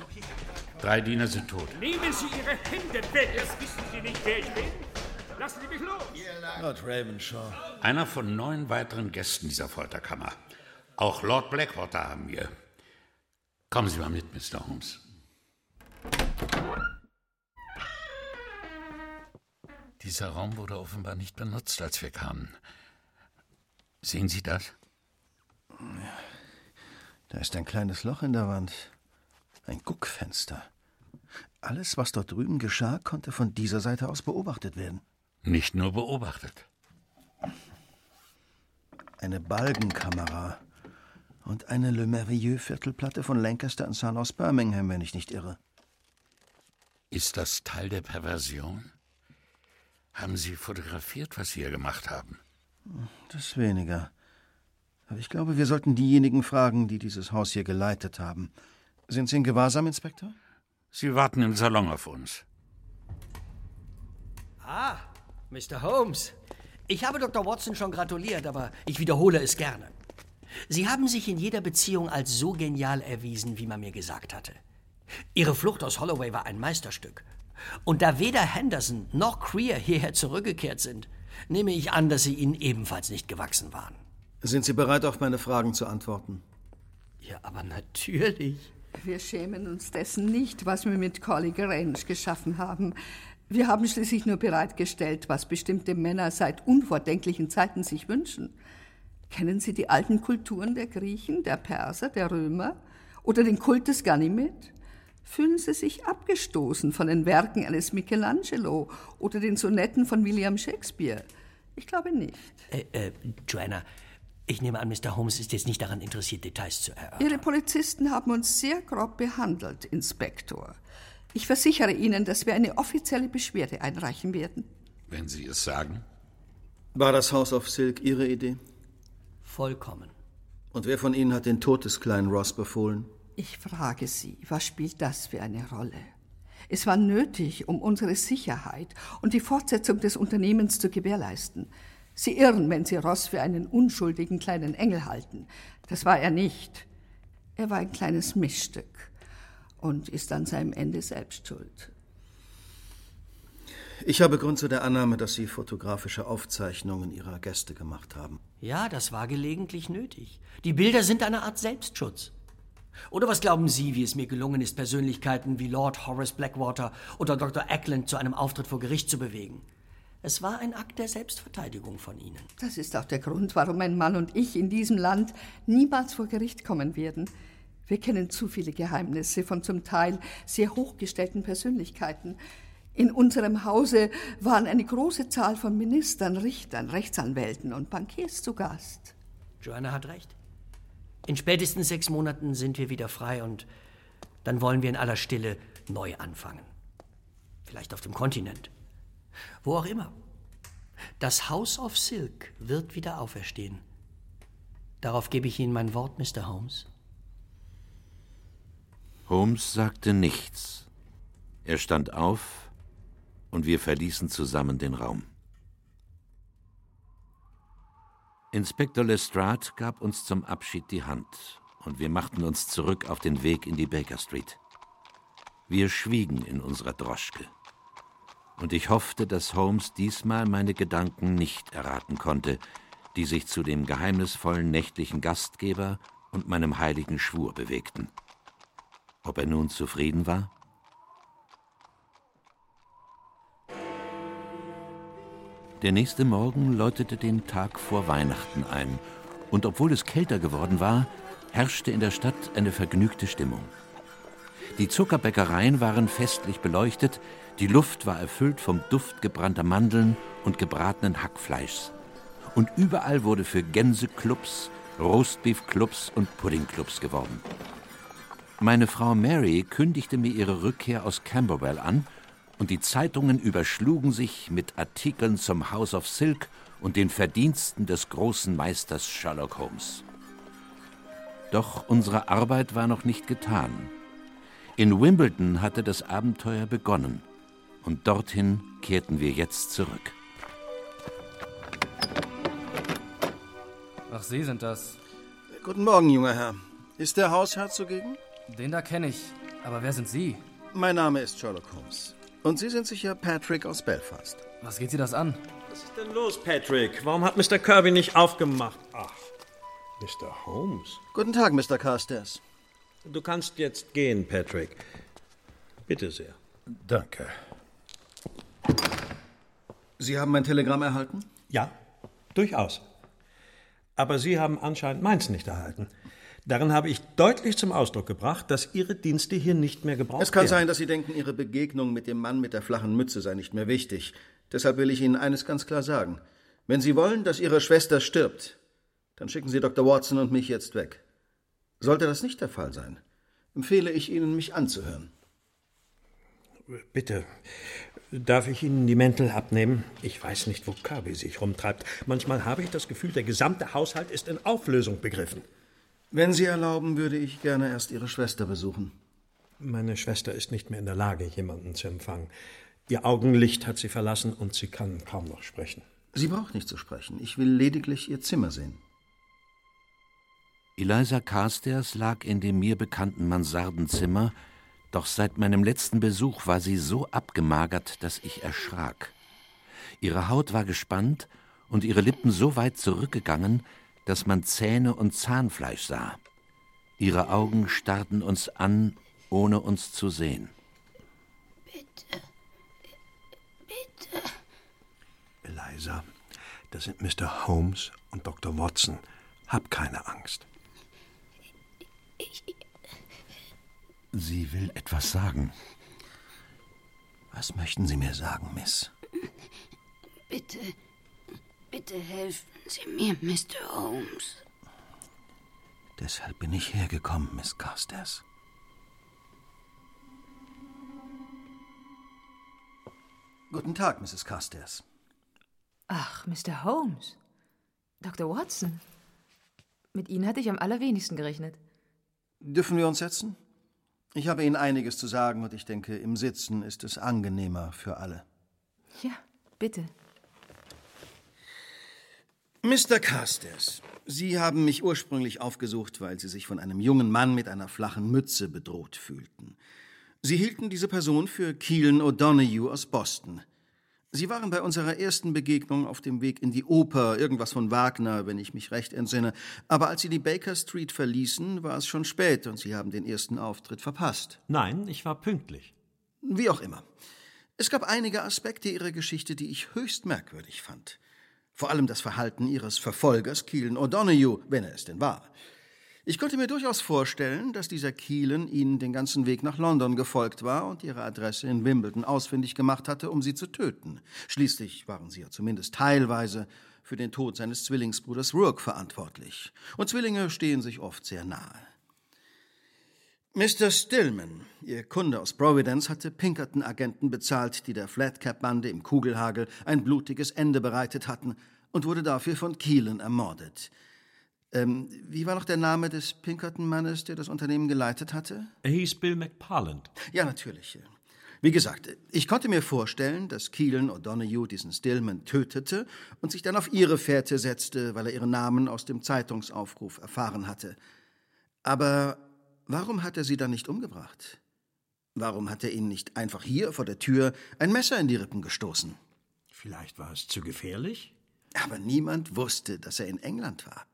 Drei Diener sind tot. Nehmen Sie Ihre Hände weg! Jetzt wissen Sie nicht, wer ich bin. Lassen Sie mich los! Lord Ravenshaw. Einer von neun weiteren Gästen dieser Folterkammer. Auch Lord Blackwater haben wir. Kommen Sie mal mit, Mr. Holmes. Dieser Raum wurde offenbar nicht benutzt, als wir kamen. Sehen Sie das? Da ist ein kleines Loch in der Wand. Ein Guckfenster. Alles, was dort drüben geschah, konnte von dieser Seite aus beobachtet werden. Nicht nur beobachtet. Eine Balgenkamera und eine Le Merveilleux-Viertelplatte von Lancaster und Son aus Birmingham, wenn ich nicht irre. Ist das Teil der Perversion? Haben Sie fotografiert, was Sie hier gemacht haben? Das weniger. Aber ich glaube, wir sollten diejenigen fragen, die dieses Haus hier geleitet haben. Sind Sie in Gewahrsam, Inspektor? Sie warten im Salon auf uns. Ah, Mr. Holmes. Ich habe Dr. Watson schon gratuliert, aber ich wiederhole es gerne. Sie haben sich in jeder Beziehung als so genial erwiesen, wie man mir gesagt hatte. Ihre Flucht aus Holloway war ein Meisterstück. Und da weder Henderson noch Creer hierher zurückgekehrt sind, nehme ich an, dass sie ihnen ebenfalls nicht gewachsen waren. Sind Sie bereit, auf meine Fragen zu antworten? Ja, aber natürlich. Wir schämen uns dessen nicht, was wir mit Collie Grange geschaffen haben. Wir haben schließlich nur bereitgestellt, was bestimmte Männer seit unvordenklichen Zeiten sich wünschen. Kennen Sie die alten Kulturen der Griechen, der Perser, der Römer oder den Kult des Ganymed? Fühlen Sie sich abgestoßen von den Werken eines Michelangelo oder den Sonetten von William Shakespeare? Ich glaube nicht. Äh, äh, Joanna, ich nehme an, Mr. Holmes ist jetzt nicht daran interessiert, Details zu erörtern. Ihre Polizisten haben uns sehr grob behandelt, Inspektor. Ich versichere Ihnen, dass wir eine offizielle Beschwerde einreichen werden. Wenn Sie es sagen. War das House of Silk Ihre Idee? Vollkommen. Und wer von Ihnen hat den Tod des kleinen Ross befohlen? Ich frage Sie, was spielt das für eine Rolle? Es war nötig, um unsere Sicherheit und die Fortsetzung des Unternehmens zu gewährleisten. Sie irren, wenn Sie Ross für einen unschuldigen kleinen Engel halten. Das war er nicht. Er war ein kleines Missstück und ist an seinem Ende selbst schuld. Ich habe Grund zu der Annahme, dass Sie fotografische Aufzeichnungen Ihrer Gäste gemacht haben. Ja, das war gelegentlich nötig. Die Bilder sind eine Art Selbstschutz. Oder was glauben Sie, wie es mir gelungen ist, Persönlichkeiten wie Lord Horace Blackwater oder Dr. Ackland zu einem Auftritt vor Gericht zu bewegen? Es war ein Akt der Selbstverteidigung von Ihnen. Das ist auch der Grund, warum mein Mann und ich in diesem Land niemals vor Gericht kommen werden. Wir kennen zu viele Geheimnisse von zum Teil sehr hochgestellten Persönlichkeiten. In unserem Hause waren eine große Zahl von Ministern, Richtern, Rechtsanwälten und Bankiers zu Gast. Joanna hat recht. In spätestens sechs Monaten sind wir wieder frei und dann wollen wir in aller Stille neu anfangen. Vielleicht auf dem Kontinent. Wo auch immer. Das House of Silk wird wieder auferstehen. Darauf gebe ich Ihnen mein Wort, Mr. Holmes. Holmes sagte nichts. Er stand auf und wir verließen zusammen den Raum. Inspektor Lestrade gab uns zum Abschied die Hand und wir machten uns zurück auf den Weg in die Baker Street. Wir schwiegen in unserer Droschke. Und ich hoffte, dass Holmes diesmal meine Gedanken nicht erraten konnte, die sich zu dem geheimnisvollen nächtlichen Gastgeber und meinem heiligen Schwur bewegten. Ob er nun zufrieden war? Der nächste Morgen läutete den Tag vor Weihnachten ein, und obwohl es kälter geworden war, herrschte in der Stadt eine vergnügte Stimmung. Die Zuckerbäckereien waren festlich beleuchtet, die Luft war erfüllt vom Duft gebrannter Mandeln und gebratenen Hackfleischs. Und überall wurde für Gänseclubs, Roastbeefclubs und Puddingclubs geworben. Meine Frau Mary kündigte mir ihre Rückkehr aus Camberwell an, und die Zeitungen überschlugen sich mit Artikeln zum House of Silk und den Verdiensten des großen Meisters Sherlock Holmes. Doch unsere Arbeit war noch nicht getan. In Wimbledon hatte das Abenteuer begonnen, und dorthin kehrten wir jetzt zurück. Ach, Sie sind das. Guten Morgen, junger Herr. Ist der Hausherr zugegen? Den da kenne ich. Aber wer sind Sie? Mein Name ist Sherlock Holmes. Und Sie sind sicher Patrick aus Belfast. Was geht Sie das an? Was ist denn los, Patrick? Warum hat Mr. Kirby nicht aufgemacht? Ach, Mr. Holmes. Guten Tag, Mr. Carstairs. Du kannst jetzt gehen, Patrick. Bitte sehr. Danke. Sie haben mein Telegramm erhalten? Ja, durchaus. Aber Sie haben anscheinend meins nicht erhalten. Darin habe ich deutlich zum Ausdruck gebracht, dass Ihre Dienste hier nicht mehr gebraucht werden. Es kann werden. sein, dass Sie denken, Ihre Begegnung mit dem Mann mit der flachen Mütze sei nicht mehr wichtig. Deshalb will ich Ihnen eines ganz klar sagen. Wenn Sie wollen, dass Ihre Schwester stirbt, dann schicken Sie Dr. Watson und mich jetzt weg. Sollte das nicht der Fall sein, empfehle ich Ihnen, mich anzuhören. Bitte, darf ich Ihnen die Mäntel abnehmen? Ich weiß nicht, wo Kirby sich rumtreibt. Manchmal habe ich das Gefühl, der gesamte Haushalt ist in Auflösung begriffen. Wenn Sie erlauben, würde ich gerne erst Ihre Schwester besuchen. Meine Schwester ist nicht mehr in der Lage, jemanden zu empfangen. Ihr Augenlicht hat sie verlassen und sie kann kaum noch sprechen. Sie braucht nicht zu sprechen. Ich will lediglich Ihr Zimmer sehen. Eliza Carstairs lag in dem mir bekannten Mansardenzimmer, doch seit meinem letzten Besuch war sie so abgemagert, dass ich erschrak. Ihre Haut war gespannt und ihre Lippen so weit zurückgegangen, dass man Zähne und Zahnfleisch sah. Ihre Augen starrten uns an, ohne uns zu sehen. Bitte. Bitte. Eliza, das sind Mr. Holmes und Dr. Watson. Hab keine Angst. Ich, Sie will etwas sagen. Was möchten Sie mir sagen, Miss? bitte. Bitte helfen Sie mir, Mr. Holmes. Deshalb bin ich hergekommen, Miss Carstairs. Guten Tag, Mrs. Carstairs. Ach, Mr. Holmes. Dr. Watson. Mit Ihnen hatte ich am allerwenigsten gerechnet. Dürfen wir uns setzen? Ich habe Ihnen einiges zu sagen und ich denke, im Sitzen ist es angenehmer für alle. Ja, bitte. Mr. Carstairs, Sie haben mich ursprünglich aufgesucht, weil Sie sich von einem jungen Mann mit einer flachen Mütze bedroht fühlten. Sie hielten diese Person für Keelan O'Donoghue aus Boston. Sie waren bei unserer ersten Begegnung auf dem Weg in die Oper, irgendwas von Wagner, wenn ich mich recht entsinne. Aber als Sie die Baker Street verließen, war es schon spät und Sie haben den ersten Auftritt verpasst. Nein, ich war pünktlich. Wie auch immer. Es gab einige Aspekte Ihrer Geschichte, die ich höchst merkwürdig fand. Vor allem das Verhalten Ihres Verfolgers, Keelan O'Donoghue, wenn er es denn war. Ich konnte mir durchaus vorstellen, dass dieser Keelan Ihnen den ganzen Weg nach London gefolgt war und Ihre Adresse in Wimbledon ausfindig gemacht hatte, um Sie zu töten. Schließlich waren Sie ja zumindest teilweise für den Tod seines Zwillingsbruders Rourke verantwortlich. Und Zwillinge stehen sich oft sehr nahe. Mr. Stillman, Ihr Kunde aus Providence, hatte Pinkerton-Agenten bezahlt, die der Flatcap-Bande im Kugelhagel ein blutiges Ende bereitet hatten und wurde dafür von Keelan ermordet. Ähm, wie war noch der Name des Pinkerton-Mannes, der das Unternehmen geleitet hatte? Er hieß Bill McParland. Ja, natürlich. Wie gesagt, ich konnte mir vorstellen, dass Keelan O'Donoghue diesen Stillman tötete und sich dann auf ihre Fährte setzte, weil er ihren Namen aus dem Zeitungsaufruf erfahren hatte. Aber warum hat er sie dann nicht umgebracht? Warum hat er ihnen nicht einfach hier vor der Tür ein Messer in die Rippen gestoßen? Vielleicht war es zu gefährlich? Aber niemand wusste, dass er in England war.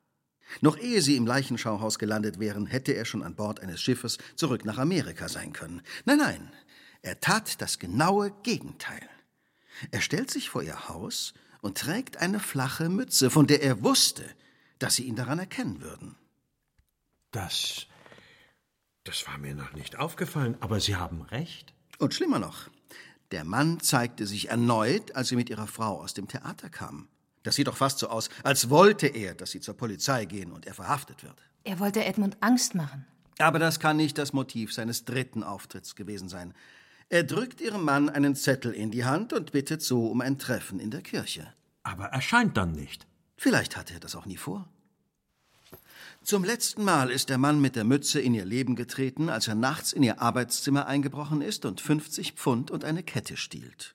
Noch ehe sie im Leichenschauhaus gelandet wären, hätte er schon an Bord eines Schiffes zurück nach Amerika sein können. Nein, nein, er tat das genaue Gegenteil. Er stellt sich vor ihr Haus und trägt eine flache Mütze, von der er wusste, dass sie ihn daran erkennen würden. Das. Das war mir noch nicht aufgefallen, aber Sie haben recht. Und schlimmer noch, der Mann zeigte sich erneut, als sie mit ihrer Frau aus dem Theater kam. Das sieht doch fast so aus, als wollte er, dass sie zur Polizei gehen und er verhaftet wird. Er wollte Edmund Angst machen. Aber das kann nicht das Motiv seines dritten Auftritts gewesen sein. Er drückt ihrem Mann einen Zettel in die Hand und bittet so um ein Treffen in der Kirche. Aber erscheint dann nicht. Vielleicht hatte er das auch nie vor. Zum letzten Mal ist der Mann mit der Mütze in ihr Leben getreten, als er nachts in ihr Arbeitszimmer eingebrochen ist und 50 Pfund und eine Kette stiehlt.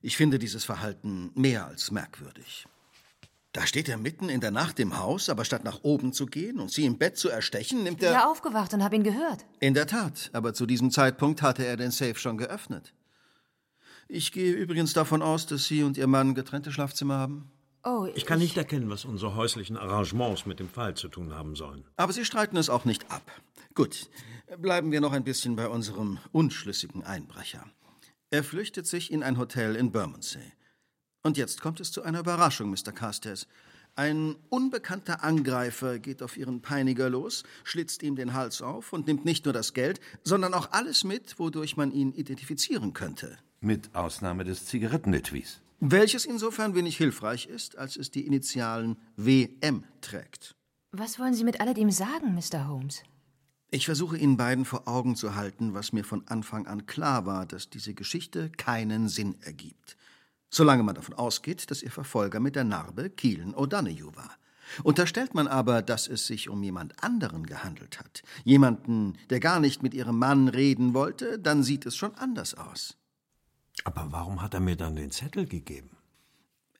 Ich finde dieses Verhalten mehr als merkwürdig. Da steht er mitten in der Nacht im Haus, aber statt nach oben zu gehen und sie im Bett zu erstechen, nimmt Ich bin er. ja aufgewacht und habe ihn gehört. In der Tat, aber zu diesem Zeitpunkt hatte er den Safe schon geöffnet. Ich gehe übrigens davon aus, dass Sie und Ihr Mann getrennte Schlafzimmer haben. Oh, Ich kann nicht erkennen, was unsere häuslichen Arrangements mit dem Fall zu tun haben sollen. Aber Sie streiten es auch nicht ab. Gut, bleiben wir noch ein bisschen bei unserem unschlüssigen Einbrecher. Er flüchtet sich in ein Hotel in Bermondsey. Und jetzt kommt es zu einer Überraschung, Mr. Carstairs. Ein unbekannter Angreifer geht auf Ihren Peiniger los, schlitzt ihm den Hals auf und nimmt nicht nur das Geld, sondern auch alles mit, wodurch man ihn identifizieren könnte. Mit Ausnahme des Zigarettenetuis. Welches insofern wenig hilfreich ist, als es die Initialen WM trägt. Was wollen Sie mit alledem sagen, Mr. Holmes? Ich versuche Ihnen beiden vor Augen zu halten, was mir von Anfang an klar war, dass diese Geschichte keinen Sinn ergibt. Solange man davon ausgeht, dass Ihr Verfolger mit der Narbe Keelan O'Donoghue war. Unterstellt man aber, dass es sich um jemand anderen gehandelt hat, jemanden, der gar nicht mit Ihrem Mann reden wollte, dann sieht es schon anders aus. Aber warum hat er mir dann den Zettel gegeben?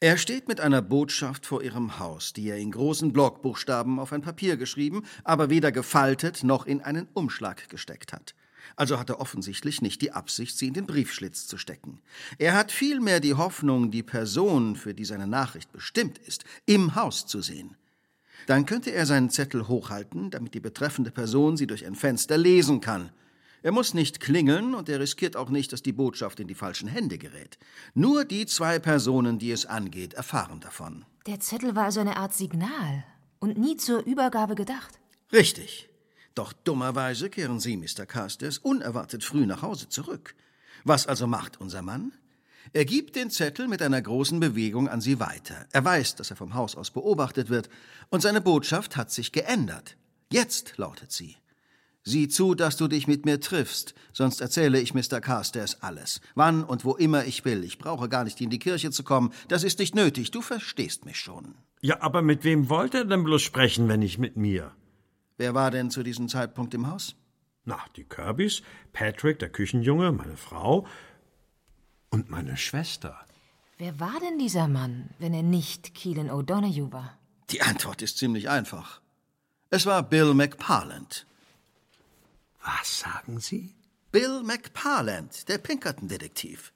Er steht mit einer Botschaft vor ihrem Haus, die er in großen Blockbuchstaben auf ein Papier geschrieben, aber weder gefaltet noch in einen Umschlag gesteckt hat. Also hat er offensichtlich nicht die Absicht, sie in den Briefschlitz zu stecken. Er hat vielmehr die Hoffnung, die Person, für die seine Nachricht bestimmt ist, im Haus zu sehen. Dann könnte er seinen Zettel hochhalten, damit die betreffende Person sie durch ein Fenster lesen kann. Er muss nicht klingeln und er riskiert auch nicht, dass die Botschaft in die falschen Hände gerät. Nur die zwei Personen, die es angeht, erfahren davon. Der Zettel war also eine Art Signal und nie zur Übergabe gedacht. Richtig. Doch dummerweise kehren Sie, Mr. Carstairs, unerwartet früh nach Hause zurück. Was also macht unser Mann? Er gibt den Zettel mit einer großen Bewegung an Sie weiter. Er weiß, dass er vom Haus aus beobachtet wird, und seine Botschaft hat sich geändert. Jetzt lautet sie. Sieh zu, dass du dich mit mir triffst, sonst erzähle ich Mr. Carstairs alles. Wann und wo immer ich will. Ich brauche gar nicht in die Kirche zu kommen. Das ist nicht nötig. Du verstehst mich schon. Ja, aber mit wem wollte er denn bloß sprechen, wenn nicht mit mir? Wer war denn zu diesem Zeitpunkt im Haus? Na, die Kirbys, Patrick, der Küchenjunge, meine Frau und meine Schwester. Wer war denn dieser Mann, wenn er nicht Keelan O'Donoghue war? Die Antwort ist ziemlich einfach. Es war Bill McParland. Was sagen Sie? Bill McParland, der Pinkerton-Detektiv.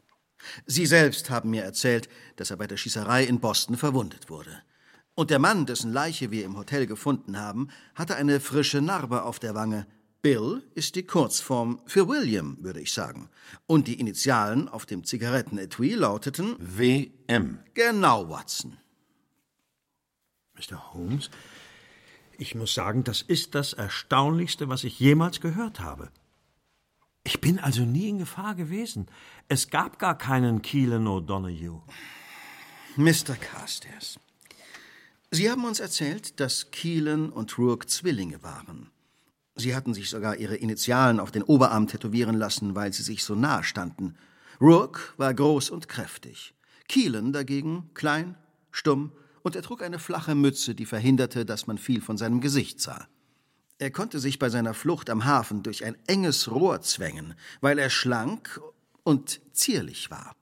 Sie selbst haben mir erzählt, dass er bei der Schießerei in Boston verwundet wurde. Und der Mann, dessen Leiche wir im Hotel gefunden haben, hatte eine frische Narbe auf der Wange. Bill ist die Kurzform für William, würde ich sagen. Und die Initialen auf dem Zigarettenetui lauteten WM. Genau, Watson. Mr. Holmes, ich muss sagen, das ist das Erstaunlichste, was ich jemals gehört habe. Ich bin also nie in Gefahr gewesen. Es gab gar keinen Keelan O'Donoghue. Mr. Carstairs, Sie haben uns erzählt, dass Keelan und Rourke Zwillinge waren. Sie hatten sich sogar ihre Initialen auf den Oberarm tätowieren lassen, weil sie sich so nahe standen. Rourke war groß und kräftig. Keelan dagegen klein, stumm und er trug eine flache Mütze, die verhinderte, dass man viel von seinem Gesicht sah. Er konnte sich bei seiner Flucht am Hafen durch ein enges Rohr zwängen, weil er schlank und zierlich war.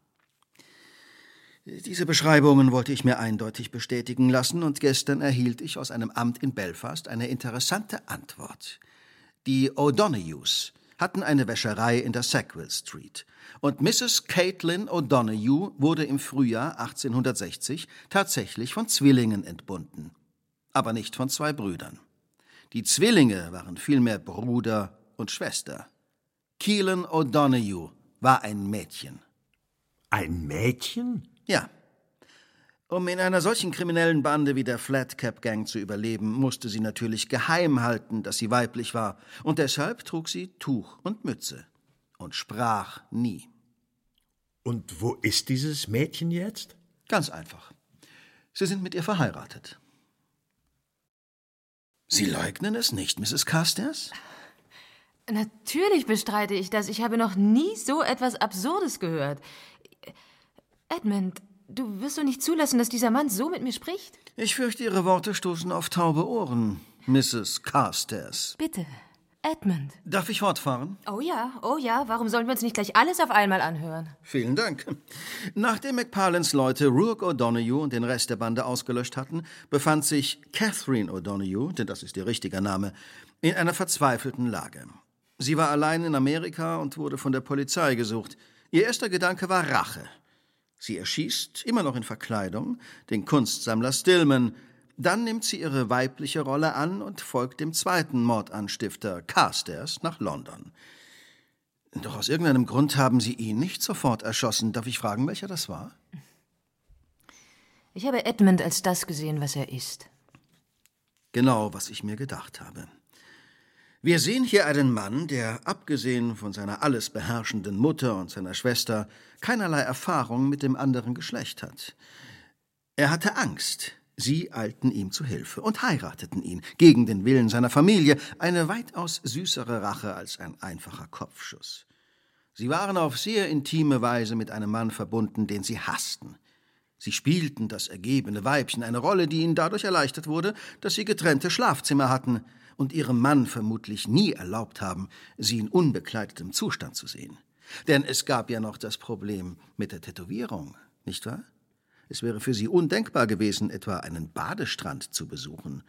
Diese Beschreibungen wollte ich mir eindeutig bestätigen lassen, und gestern erhielt ich aus einem Amt in Belfast eine interessante Antwort. Die O'Donoghues hatten eine Wäscherei in der Sackville Street, und Mrs. Caitlin O'Donoghue wurde im Frühjahr 1860 tatsächlich von Zwillingen entbunden. aber nicht von zwei Brüdern. Die Zwillinge waren vielmehr Bruder und Schwester. Keelan O'Donoghue war ein Mädchen. Ein Mädchen? Ja. Um in einer solchen kriminellen Bande wie der Flatcap Gang zu überleben, musste sie natürlich geheim halten, dass sie weiblich war, und deshalb trug sie Tuch und Mütze und sprach nie. Und wo ist dieses Mädchen jetzt? Ganz einfach. Sie sind mit ihr verheiratet. Sie leugnen es nicht, Mrs. Carstairs? Natürlich bestreite ich das. Ich habe noch nie so etwas Absurdes gehört. Edmund, du wirst doch nicht zulassen, dass dieser Mann so mit mir spricht? Ich fürchte, Ihre Worte stoßen auf taube Ohren, Mrs. Carstairs. Bitte, Edmund. Darf ich fortfahren? Oh ja, oh ja. Warum sollen wir uns nicht gleich alles auf einmal anhören? Vielen Dank. Nachdem McParlins Leute Rourke O'Donoghue und den Rest der Bande ausgelöscht hatten, befand sich Catherine O'Donoghue, denn das ist ihr richtiger Name, in einer verzweifelten Lage. Sie war allein in Amerika und wurde von der Polizei gesucht. Ihr erster Gedanke war Rache. Sie erschießt, immer noch in Verkleidung, den Kunstsammler Stillman. Dann nimmt sie ihre weibliche Rolle an und folgt dem zweiten Mordanstifter, Carstairs, nach London. Doch aus irgendeinem Grund haben sie ihn nicht sofort erschossen. Darf ich fragen, welcher das war? Ich habe Edmund als das gesehen, was er ist. Genau, was ich mir gedacht habe. Wir sehen hier einen Mann, der, abgesehen von seiner alles beherrschenden Mutter und seiner Schwester, keinerlei Erfahrung mit dem anderen Geschlecht hat. Er hatte Angst. Sie eilten ihm zu Hilfe und heirateten ihn, gegen den Willen seiner Familie, eine weitaus süßere Rache als ein einfacher Kopfschuss. Sie waren auf sehr intime Weise mit einem Mann verbunden, den sie hassten. Sie spielten das ergebene Weibchen eine Rolle, die ihnen dadurch erleichtert wurde, dass sie getrennte Schlafzimmer hatten und ihrem Mann vermutlich nie erlaubt haben, sie in unbekleidetem Zustand zu sehen. Denn es gab ja noch das Problem mit der Tätowierung, nicht wahr? Es wäre für sie undenkbar gewesen, etwa einen Badestrand zu besuchen.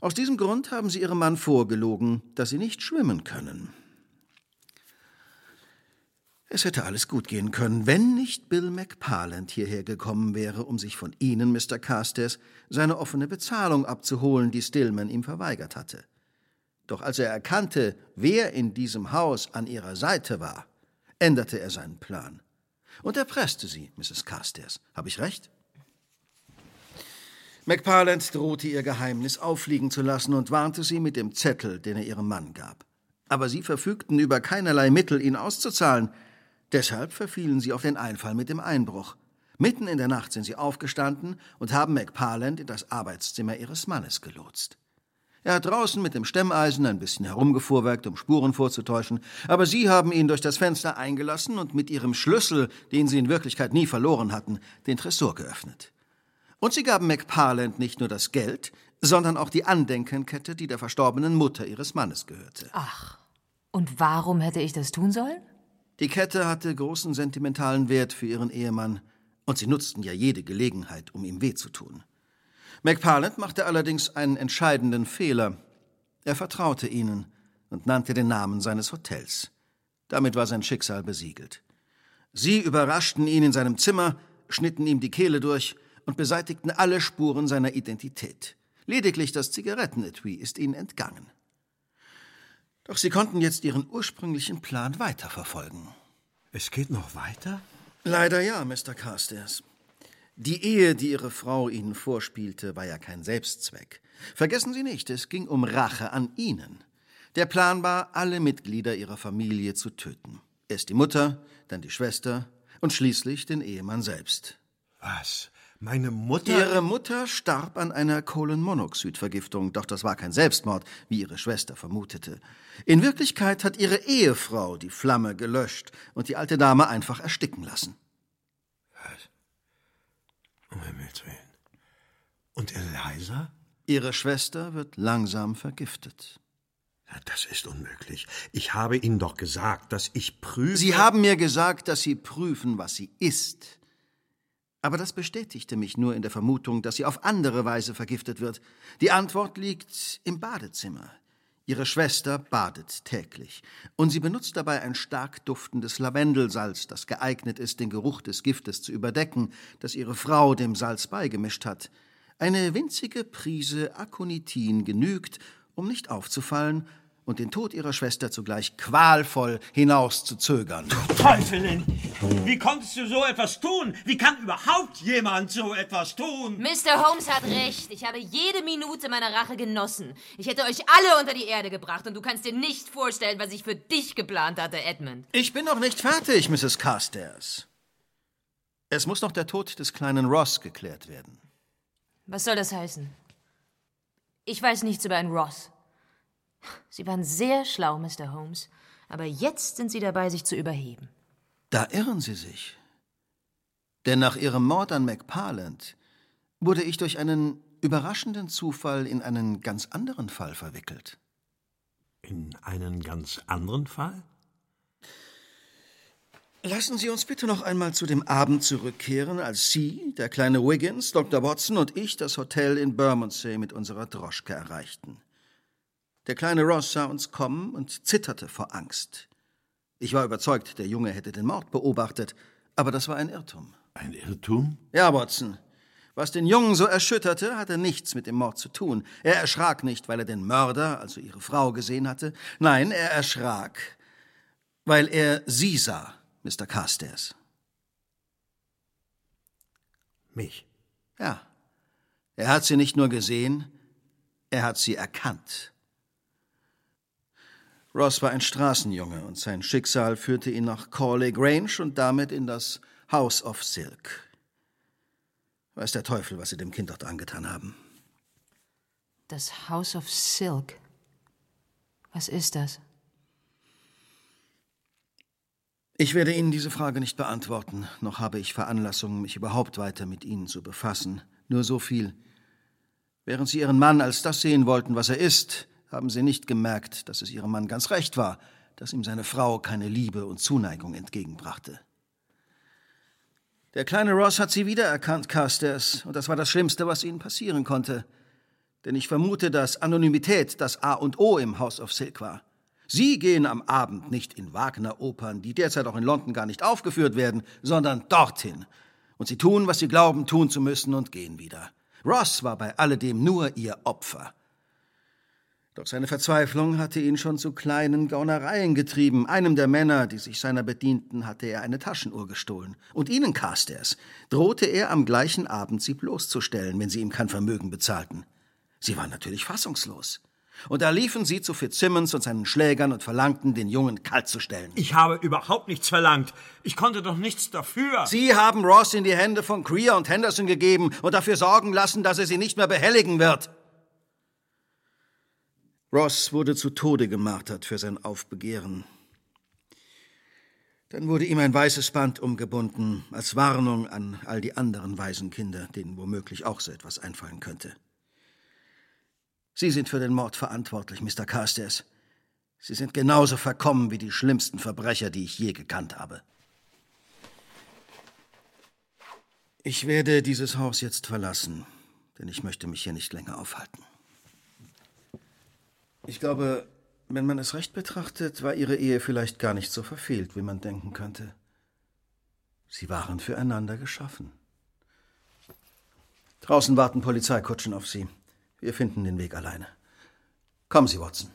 Aus diesem Grund haben sie ihrem Mann vorgelogen, dass sie nicht schwimmen können. Es hätte alles gut gehen können, wenn nicht Bill McParland hierher gekommen wäre, um sich von Ihnen, Mr. Carstairs, seine offene Bezahlung abzuholen, die Stillman ihm verweigert hatte. Doch als er erkannte, wer in diesem Haus an ihrer Seite war, änderte er seinen Plan und erpresste sie, Mrs. Carstairs. Habe ich recht? McParland drohte ihr Geheimnis auffliegen zu lassen und warnte sie mit dem Zettel, den er ihrem Mann gab. Aber sie verfügten über keinerlei Mittel, ihn auszuzahlen. Deshalb verfielen sie auf den Einfall mit dem Einbruch. Mitten in der Nacht sind sie aufgestanden und haben McParland in das Arbeitszimmer ihres Mannes gelotst. Er hat draußen mit dem Stemmeisen ein bisschen herumgefuhrwerkt, um Spuren vorzutäuschen, aber Sie haben ihn durch das Fenster eingelassen und mit Ihrem Schlüssel, den Sie in Wirklichkeit nie verloren hatten, den Tresor geöffnet. Und Sie gaben McParland nicht nur das Geld, sondern auch die Andenkenkette, die der verstorbenen Mutter Ihres Mannes gehörte. Ach, und warum hätte ich das tun sollen? Die Kette hatte großen sentimentalen Wert für Ihren Ehemann, und Sie nutzten ja jede Gelegenheit, um ihm weh zu tun. McParland machte allerdings einen entscheidenden Fehler. Er vertraute ihnen und nannte den Namen seines Hotels. Damit war sein Schicksal besiegelt. Sie überraschten ihn in seinem Zimmer, schnitten ihm die Kehle durch und beseitigten alle Spuren seiner Identität. Lediglich das Zigarettenetui ist ihnen entgangen. Doch sie konnten jetzt ihren ursprünglichen Plan weiterverfolgen. Es geht noch weiter? Leider ja, Mr. Carstairs. Die Ehe, die Ihre Frau Ihnen vorspielte, war ja kein Selbstzweck. Vergessen Sie nicht, es ging um Rache an Ihnen. Der Plan war, alle Mitglieder Ihrer Familie zu töten. Erst die Mutter, dann die Schwester und schließlich den Ehemann selbst. Was? Meine Mutter? Ihre Mutter starb an einer Kohlenmonoxidvergiftung, doch das war kein Selbstmord, wie Ihre Schwester vermutete. In Wirklichkeit hat Ihre Ehefrau die Flamme gelöscht und die alte Dame einfach ersticken lassen. Um Himmels Willen. Und Eliza? Ihre Schwester wird langsam vergiftet. Das ist unmöglich. Ich habe Ihnen doch gesagt, dass ich prüfe. Sie haben mir gesagt, dass Sie prüfen, was sie ist. Aber das bestätigte mich nur in der Vermutung, dass sie auf andere Weise vergiftet wird. Die Antwort liegt im Badezimmer. Ihre Schwester badet täglich und sie benutzt dabei ein stark duftendes Lavendelsalz, das geeignet ist, den Geruch des Giftes zu überdecken, das ihre Frau dem Salz beigemischt hat. Eine winzige Prise Aconitin genügt, um nicht aufzufallen und den Tod ihrer Schwester zugleich qualvoll hinauszuzögern. Teufelin! Wie konntest du so etwas tun? Wie kann überhaupt jemand so etwas tun? Mr. Holmes hat recht. Ich habe jede Minute meiner Rache genossen. Ich hätte euch alle unter die Erde gebracht und du kannst dir nicht vorstellen, was ich für dich geplant hatte, Edmund. Ich bin noch nicht fertig, Mrs. Carstairs. Es muss noch der Tod des kleinen Ross geklärt werden. Was soll das heißen? Ich weiß nichts über einen Ross. Sie waren sehr schlau, Mr. Holmes, aber jetzt sind Sie dabei, sich zu überheben. Da irren Sie sich. Denn nach Ihrem Mord an McParland wurde ich durch einen überraschenden Zufall in einen ganz anderen Fall verwickelt. In einen ganz anderen Fall? Lassen Sie uns bitte noch einmal zu dem Abend zurückkehren, als Sie, der kleine Wiggins, Dr. Watson und ich das Hotel in Bermondsey mit unserer Droschke erreichten. Der kleine Ross sah uns kommen und zitterte vor Angst. Ich war überzeugt, der Junge hätte den Mord beobachtet, aber das war ein Irrtum. Ein Irrtum? Ja, Watson. Was den Jungen so erschütterte, hatte nichts mit dem Mord zu tun. Er erschrak nicht, weil er den Mörder, also ihre Frau, gesehen hatte. Nein, er erschrak, weil er sie sah, Mr. Carstairs. Mich? Ja. Er hat sie nicht nur gesehen, er hat sie erkannt. Ross war ein Straßenjunge und sein Schicksal führte ihn nach Corley Grange und damit in das House of Silk. Weiß der Teufel, was sie dem Kind dort angetan haben. Das House of Silk. Was ist das? Ich werde Ihnen diese Frage nicht beantworten, noch habe ich Veranlassung, mich überhaupt weiter mit Ihnen zu befassen. Nur so viel. Während Sie Ihren Mann als das sehen wollten, was er ist, haben Sie nicht gemerkt, dass es Ihrem Mann ganz recht war, dass ihm seine Frau keine Liebe und Zuneigung entgegenbrachte. Der kleine Ross hat Sie wiedererkannt, Carstairs, und das war das Schlimmste, was Ihnen passieren konnte. Denn ich vermute, dass Anonymität das A und O im House of Silk war. Sie gehen am Abend nicht in Wagner-Opern, die derzeit auch in London gar nicht aufgeführt werden, sondern dorthin. Und Sie tun, was Sie glauben, tun zu müssen und gehen wieder. Ross war bei alledem nur Ihr Opfer. Doch seine Verzweiflung hatte ihn schon zu kleinen Gaunereien getrieben. Einem der Männer, die sich seiner bedienten, hatte er eine Taschenuhr gestohlen. Und ihnen, Carstairs, drohte er am gleichen Abend, sie bloßzustellen, wenn sie ihm kein Vermögen bezahlten. Sie waren natürlich fassungslos. Und da liefen sie zu Fitzsimmons und seinen Schlägern und verlangten, den Jungen kalt zu stellen. Ich habe überhaupt nichts verlangt. Ich konnte doch nichts dafür. Sie haben Ross in die Hände von Creer und Henderson gegeben und dafür sorgen lassen, dass er sie nicht mehr behelligen wird. Ross wurde zu Tode gemartert für sein Aufbegehren. Dann wurde ihm ein weißes Band umgebunden, als Warnung an all die anderen Waisenkinder, denen womöglich auch so etwas einfallen könnte. Sie sind für den Mord verantwortlich, Mr. Carstairs. Sie sind genauso verkommen wie die schlimmsten Verbrecher, die ich je gekannt habe. Ich werde dieses Haus jetzt verlassen, denn ich möchte mich hier nicht länger aufhalten. Ich glaube, wenn man es recht betrachtet, war ihre Ehe vielleicht gar nicht so verfehlt, wie man denken könnte. Sie waren füreinander geschaffen. Draußen warten Polizeikutschen auf Sie. Wir finden den Weg alleine. Kommen Sie, Watson.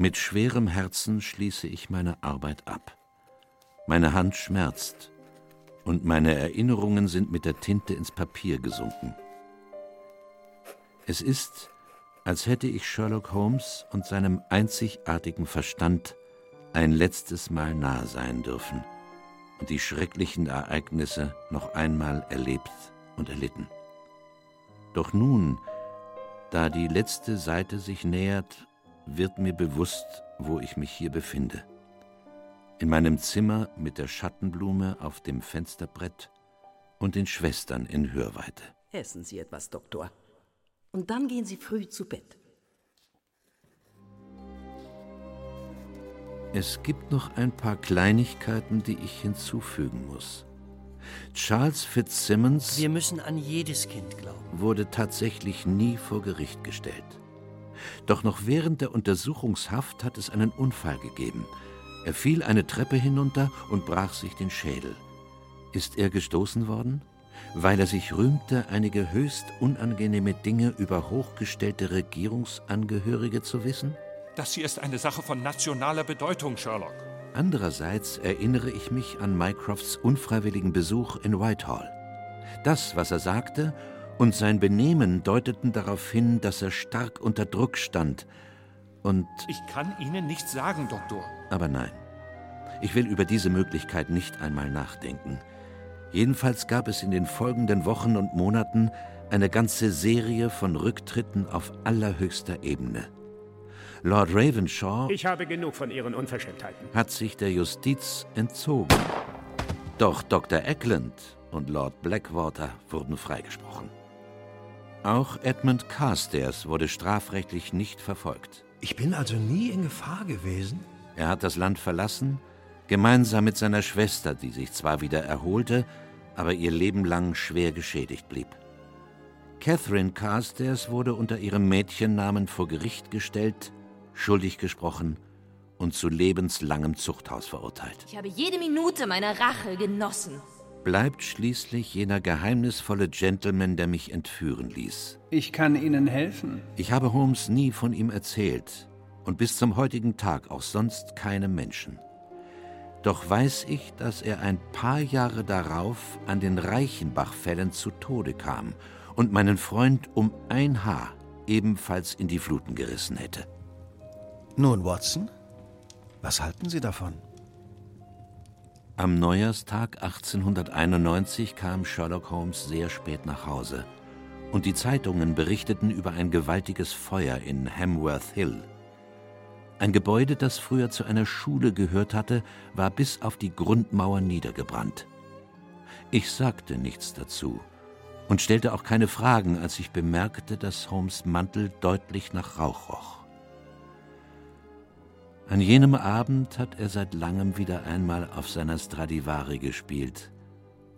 Mit schwerem Herzen schließe ich meine Arbeit ab. Meine Hand schmerzt und meine Erinnerungen sind mit der Tinte ins Papier gesunken. Es ist, als hätte ich Sherlock Holmes und seinem einzigartigen Verstand ein letztes Mal nahe sein dürfen und die schrecklichen Ereignisse noch einmal erlebt und erlitten. Doch nun, da die letzte Seite sich nähert wird mir bewusst, wo ich mich hier befinde. In meinem Zimmer mit der Schattenblume auf dem Fensterbrett und den Schwestern in Hörweite. Essen Sie etwas, Doktor. Und dann gehen Sie früh zu Bett. Es gibt noch ein paar Kleinigkeiten, die ich hinzufügen muss. Charles Fitzsimmons Wir müssen an jedes Kind glauben. wurde tatsächlich nie vor Gericht gestellt. Doch noch während der Untersuchungshaft hat es einen Unfall gegeben. Er fiel eine Treppe hinunter und brach sich den Schädel. Ist er gestoßen worden? Weil er sich rühmte, einige höchst unangenehme Dinge über hochgestellte Regierungsangehörige zu wissen? Das hier ist eine Sache von nationaler Bedeutung, Sherlock. Andererseits erinnere ich mich an Mycrofts unfreiwilligen Besuch in Whitehall. Das, was er sagte und sein Benehmen deuteten darauf hin, dass er stark unter Druck stand. Und Ich kann Ihnen nichts sagen, Doktor. aber nein, ich will über diese Möglichkeit nicht einmal nachdenken. Jedenfalls gab es in den folgenden Wochen und Monaten eine ganze Serie von Rücktritten auf allerhöchster Ebene. Lord Ravenshaw Ich habe genug von Ihren Unverschämtheiten. hat sich der Justiz entzogen. Doch Dr. Eckland und Lord Blackwater wurden freigesprochen. Auch Edmund Carstairs wurde strafrechtlich nicht verfolgt. Ich bin also nie in Gefahr gewesen? Er hat das Land verlassen, gemeinsam mit seiner Schwester, die sich zwar wieder erholte, aber ihr Leben lang schwer geschädigt blieb. Catherine Carstairs wurde unter ihrem Mädchennamen vor Gericht gestellt, schuldig gesprochen und zu lebenslangem Zuchthaus verurteilt. Ich habe jede Minute meiner Rache genossen. Bleibt schließlich jener geheimnisvolle Gentleman, der mich entführen ließ. Ich kann Ihnen helfen. Ich habe Holmes nie von ihm erzählt und bis zum heutigen Tag auch sonst keinem Menschen. Doch weiß ich, dass er ein paar Jahre darauf an den Reichenbach-Fällen zu Tode kam und meinen Freund um ein Haar ebenfalls in die Fluten gerissen hätte. Nun, Watson, was halten Sie davon? Am Neujahrstag 1891 kam Sherlock Holmes sehr spät nach Hause und die Zeitungen berichteten über ein gewaltiges Feuer in Hamworth Hill. Ein Gebäude, das früher zu einer Schule gehört hatte, war bis auf die Grundmauer niedergebrannt. Ich sagte nichts dazu und stellte auch keine Fragen, als ich bemerkte, dass Holmes Mantel deutlich nach Rauch roch. An jenem Abend hat er seit langem wieder einmal auf seiner Stradivari gespielt,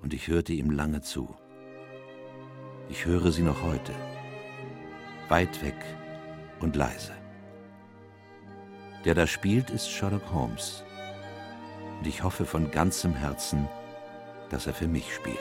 und ich hörte ihm lange zu. Ich höre sie noch heute, weit weg und leise. Der da spielt, ist Sherlock Holmes, und ich hoffe von ganzem Herzen, dass er für mich spielt.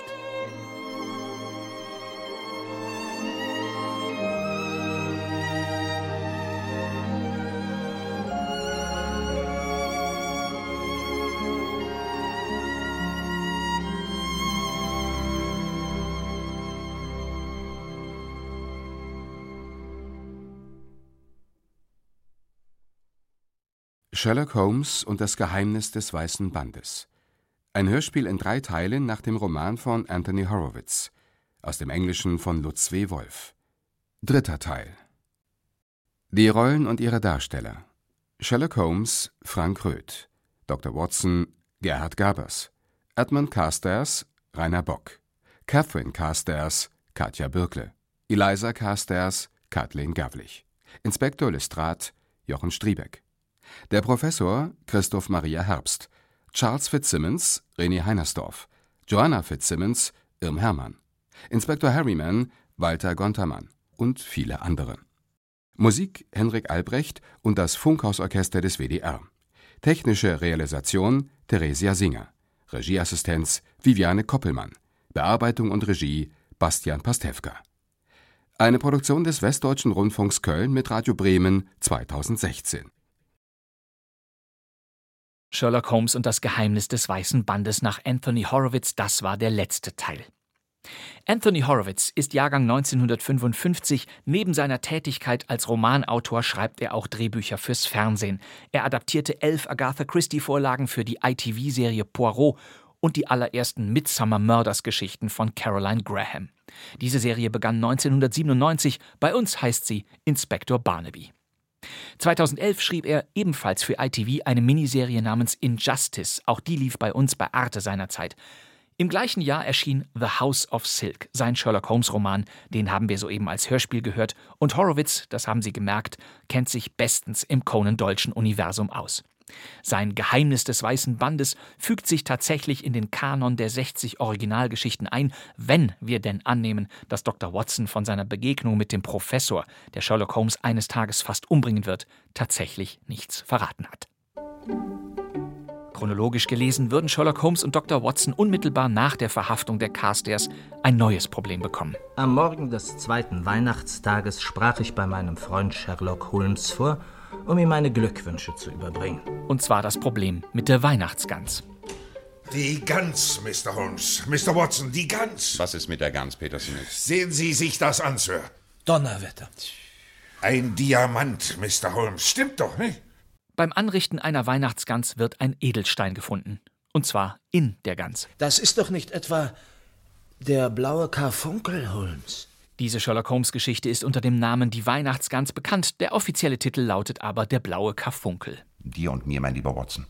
Sherlock Holmes und das Geheimnis des Weißen Bandes. Ein Hörspiel in drei Teilen nach dem Roman von Anthony Horowitz. Aus dem Englischen von Lutz W. Wolf. Dritter Teil. Die Rollen und ihre Darsteller. Sherlock Holmes, Frank Röth. Dr. Watson, Gerhard Gabers. Edmund Carstairs, Rainer Bock. Catherine Carstairs, Katja Birkle. Eliza Carstairs, Kathleen Gavlich. Inspektor Lestrade, Jochen Striebeck. Der Professor Christoph Maria Herbst, Charles Fitzsimmons, René Heinersdorf, Joanna Fitzsimmons, Irm Hermann, Inspektor Harryman, Walter Gontermann und viele andere. Musik Henrik Albrecht und das Funkhausorchester des WDR. Technische Realisation Theresia Singer. Regieassistenz Viviane Koppelmann. Bearbeitung und Regie Bastian Pastewka. Eine Produktion des Westdeutschen Rundfunks Köln mit Radio Bremen 2016. Sherlock Holmes und das Geheimnis des Weißen Bandes nach Anthony Horowitz, das war der letzte Teil. Anthony Horowitz ist Jahrgang 1955. Neben seiner Tätigkeit als Romanautor schreibt er auch Drehbücher fürs Fernsehen. Er adaptierte elf Agatha Christie-Vorlagen für die ITV-Serie Poirot und die allerersten Midsummer Murders Geschichten von Caroline Graham. Diese Serie begann 1997. Bei uns heißt sie Inspektor Barnaby. 2011 schrieb er ebenfalls für ITV eine Miniserie namens Injustice. Auch die lief bei uns bei Arte seinerzeit. Im gleichen Jahr erschien The House of Silk, sein Sherlock Holmes-Roman. Den haben wir soeben als Hörspiel gehört. Und Horowitz, das haben Sie gemerkt, kennt sich bestens im Conan Doyle'schen Universum aus. Sein Geheimnis des Weißen Bandes fügt sich tatsächlich in den Kanon der 60 Originalgeschichten ein, wenn wir denn annehmen, dass Dr. Watson von seiner Begegnung mit dem Professor, der Sherlock Holmes eines Tages fast umbringen wird, tatsächlich nichts verraten hat. Chronologisch gelesen würden Sherlock Holmes und Dr. Watson unmittelbar nach der Verhaftung der Carstairs ein neues Problem bekommen. Am Morgen des zweiten Weihnachtstages sprach ich bei meinem Freund Sherlock Holmes vor, um ihm meine Glückwünsche zu überbringen. Und zwar das Problem mit der Weihnachtsgans. Die Gans, Mr. Holmes. Mr. Watson, die Gans. Was ist mit der Gans, Peter Smith? Sehen Sie sich das an, Sir. Donnerwetter. Ein Diamant, Mr. Holmes. Stimmt doch, nicht? Beim Anrichten einer Weihnachtsgans wird ein Edelstein gefunden. Und zwar in der Gans. Das ist doch nicht etwa der blaue Karfunkel, Holmes. Diese Sherlock Holmes-Geschichte ist unter dem Namen Die Weihnachtsgans bekannt. Der offizielle Titel lautet aber Der blaue Karfunkel. Dir und mir, mein lieber Watson,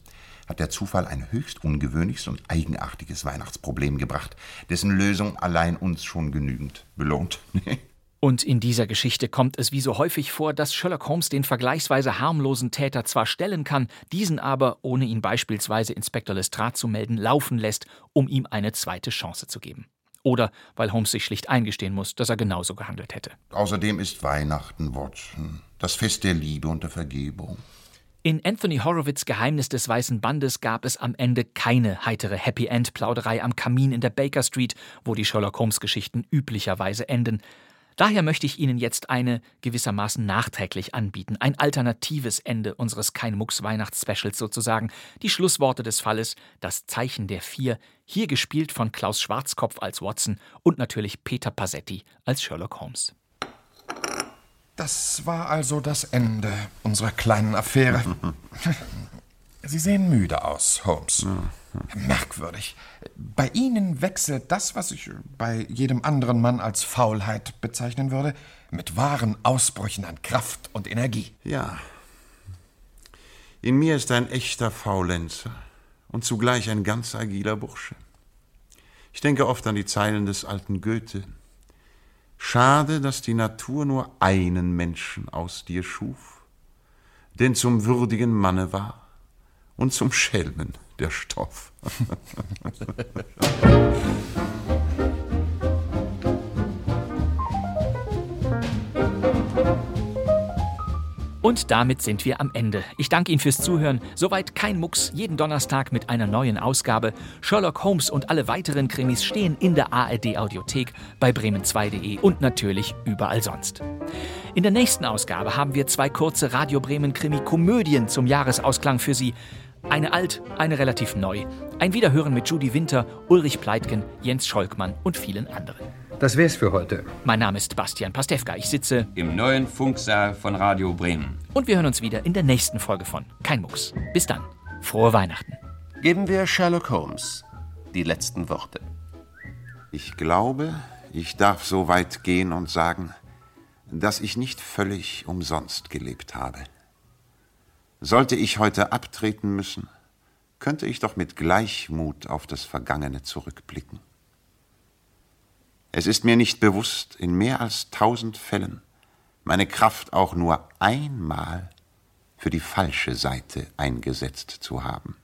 hat der Zufall ein höchst ungewöhnliches und eigenartiges Weihnachtsproblem gebracht, dessen Lösung allein uns schon genügend belohnt. *laughs* Und in dieser Geschichte kommt es wie so häufig vor, dass Sherlock Holmes den vergleichsweise harmlosen Täter zwar stellen kann, diesen aber, ohne ihn beispielsweise Inspektor Lestrade zu melden, laufen lässt, um ihm eine zweite Chance zu geben. Oder weil Holmes sich schlicht eingestehen muss, dass er genauso gehandelt hätte. Außerdem ist Weihnachten, Watson, das Fest der Liebe und der Vergebung. In Anthony Horowitz Geheimnis des Weißen Bandes gab es am Ende keine heitere Happy End Plauderei am Kamin in der Baker Street, wo die Sherlock Holmes Geschichten üblicherweise enden. Daher möchte ich Ihnen jetzt eine gewissermaßen nachträglich anbieten, ein alternatives Ende unseres Kein-Mucks Weihnachtsspecials sozusagen, die Schlussworte des Falles, das Zeichen der Vier, hier gespielt von Klaus Schwarzkopf als Watson und natürlich Peter Passetti als Sherlock Holmes. Das war also das Ende unserer kleinen Affäre. *laughs* Sie sehen müde aus, Holmes. Merkwürdig. Bei Ihnen wechselt das, was ich bei jedem anderen Mann als Faulheit bezeichnen würde, mit wahren Ausbrüchen an Kraft und Energie. Ja. In mir ist ein echter Faulenzer und zugleich ein ganz agiler Bursche. Ich denke oft an die Zeilen des alten Goethe. Schade, dass die Natur nur einen Menschen aus dir schuf, denn zum würdigen Manne war und zum Schelmen der Stoff. Und damit sind wir am Ende. Ich danke Ihnen fürs Zuhören. Soweit kein Mucks, jeden Donnerstag mit einer neuen Ausgabe. Sherlock Holmes und alle weiteren Krimis stehen in der ARD Audiothek, bei bremen2.de und natürlich überall sonst. In der nächsten Ausgabe haben wir zwei kurze Radio Bremen Krimi Komödien zum Jahresausklang für Sie. Eine alt, eine relativ neu. Ein Wiederhören mit Judy Winter, Ulrich Pleitgen, Jens Scholkmann und vielen anderen. Das wär's für heute. Mein Name ist Bastian Pastewka. Ich sitze im neuen Funksaal von Radio Bremen. Und wir hören uns wieder in der nächsten Folge von Kein Mucks. Bis dann. Frohe Weihnachten. Geben wir Sherlock Holmes die letzten Worte. Ich glaube, ich darf so weit gehen und sagen, dass ich nicht völlig umsonst gelebt habe. Sollte ich heute abtreten müssen, könnte ich doch mit Gleichmut auf das Vergangene zurückblicken. Es ist mir nicht bewusst, in mehr als tausend Fällen meine Kraft auch nur einmal für die falsche Seite eingesetzt zu haben.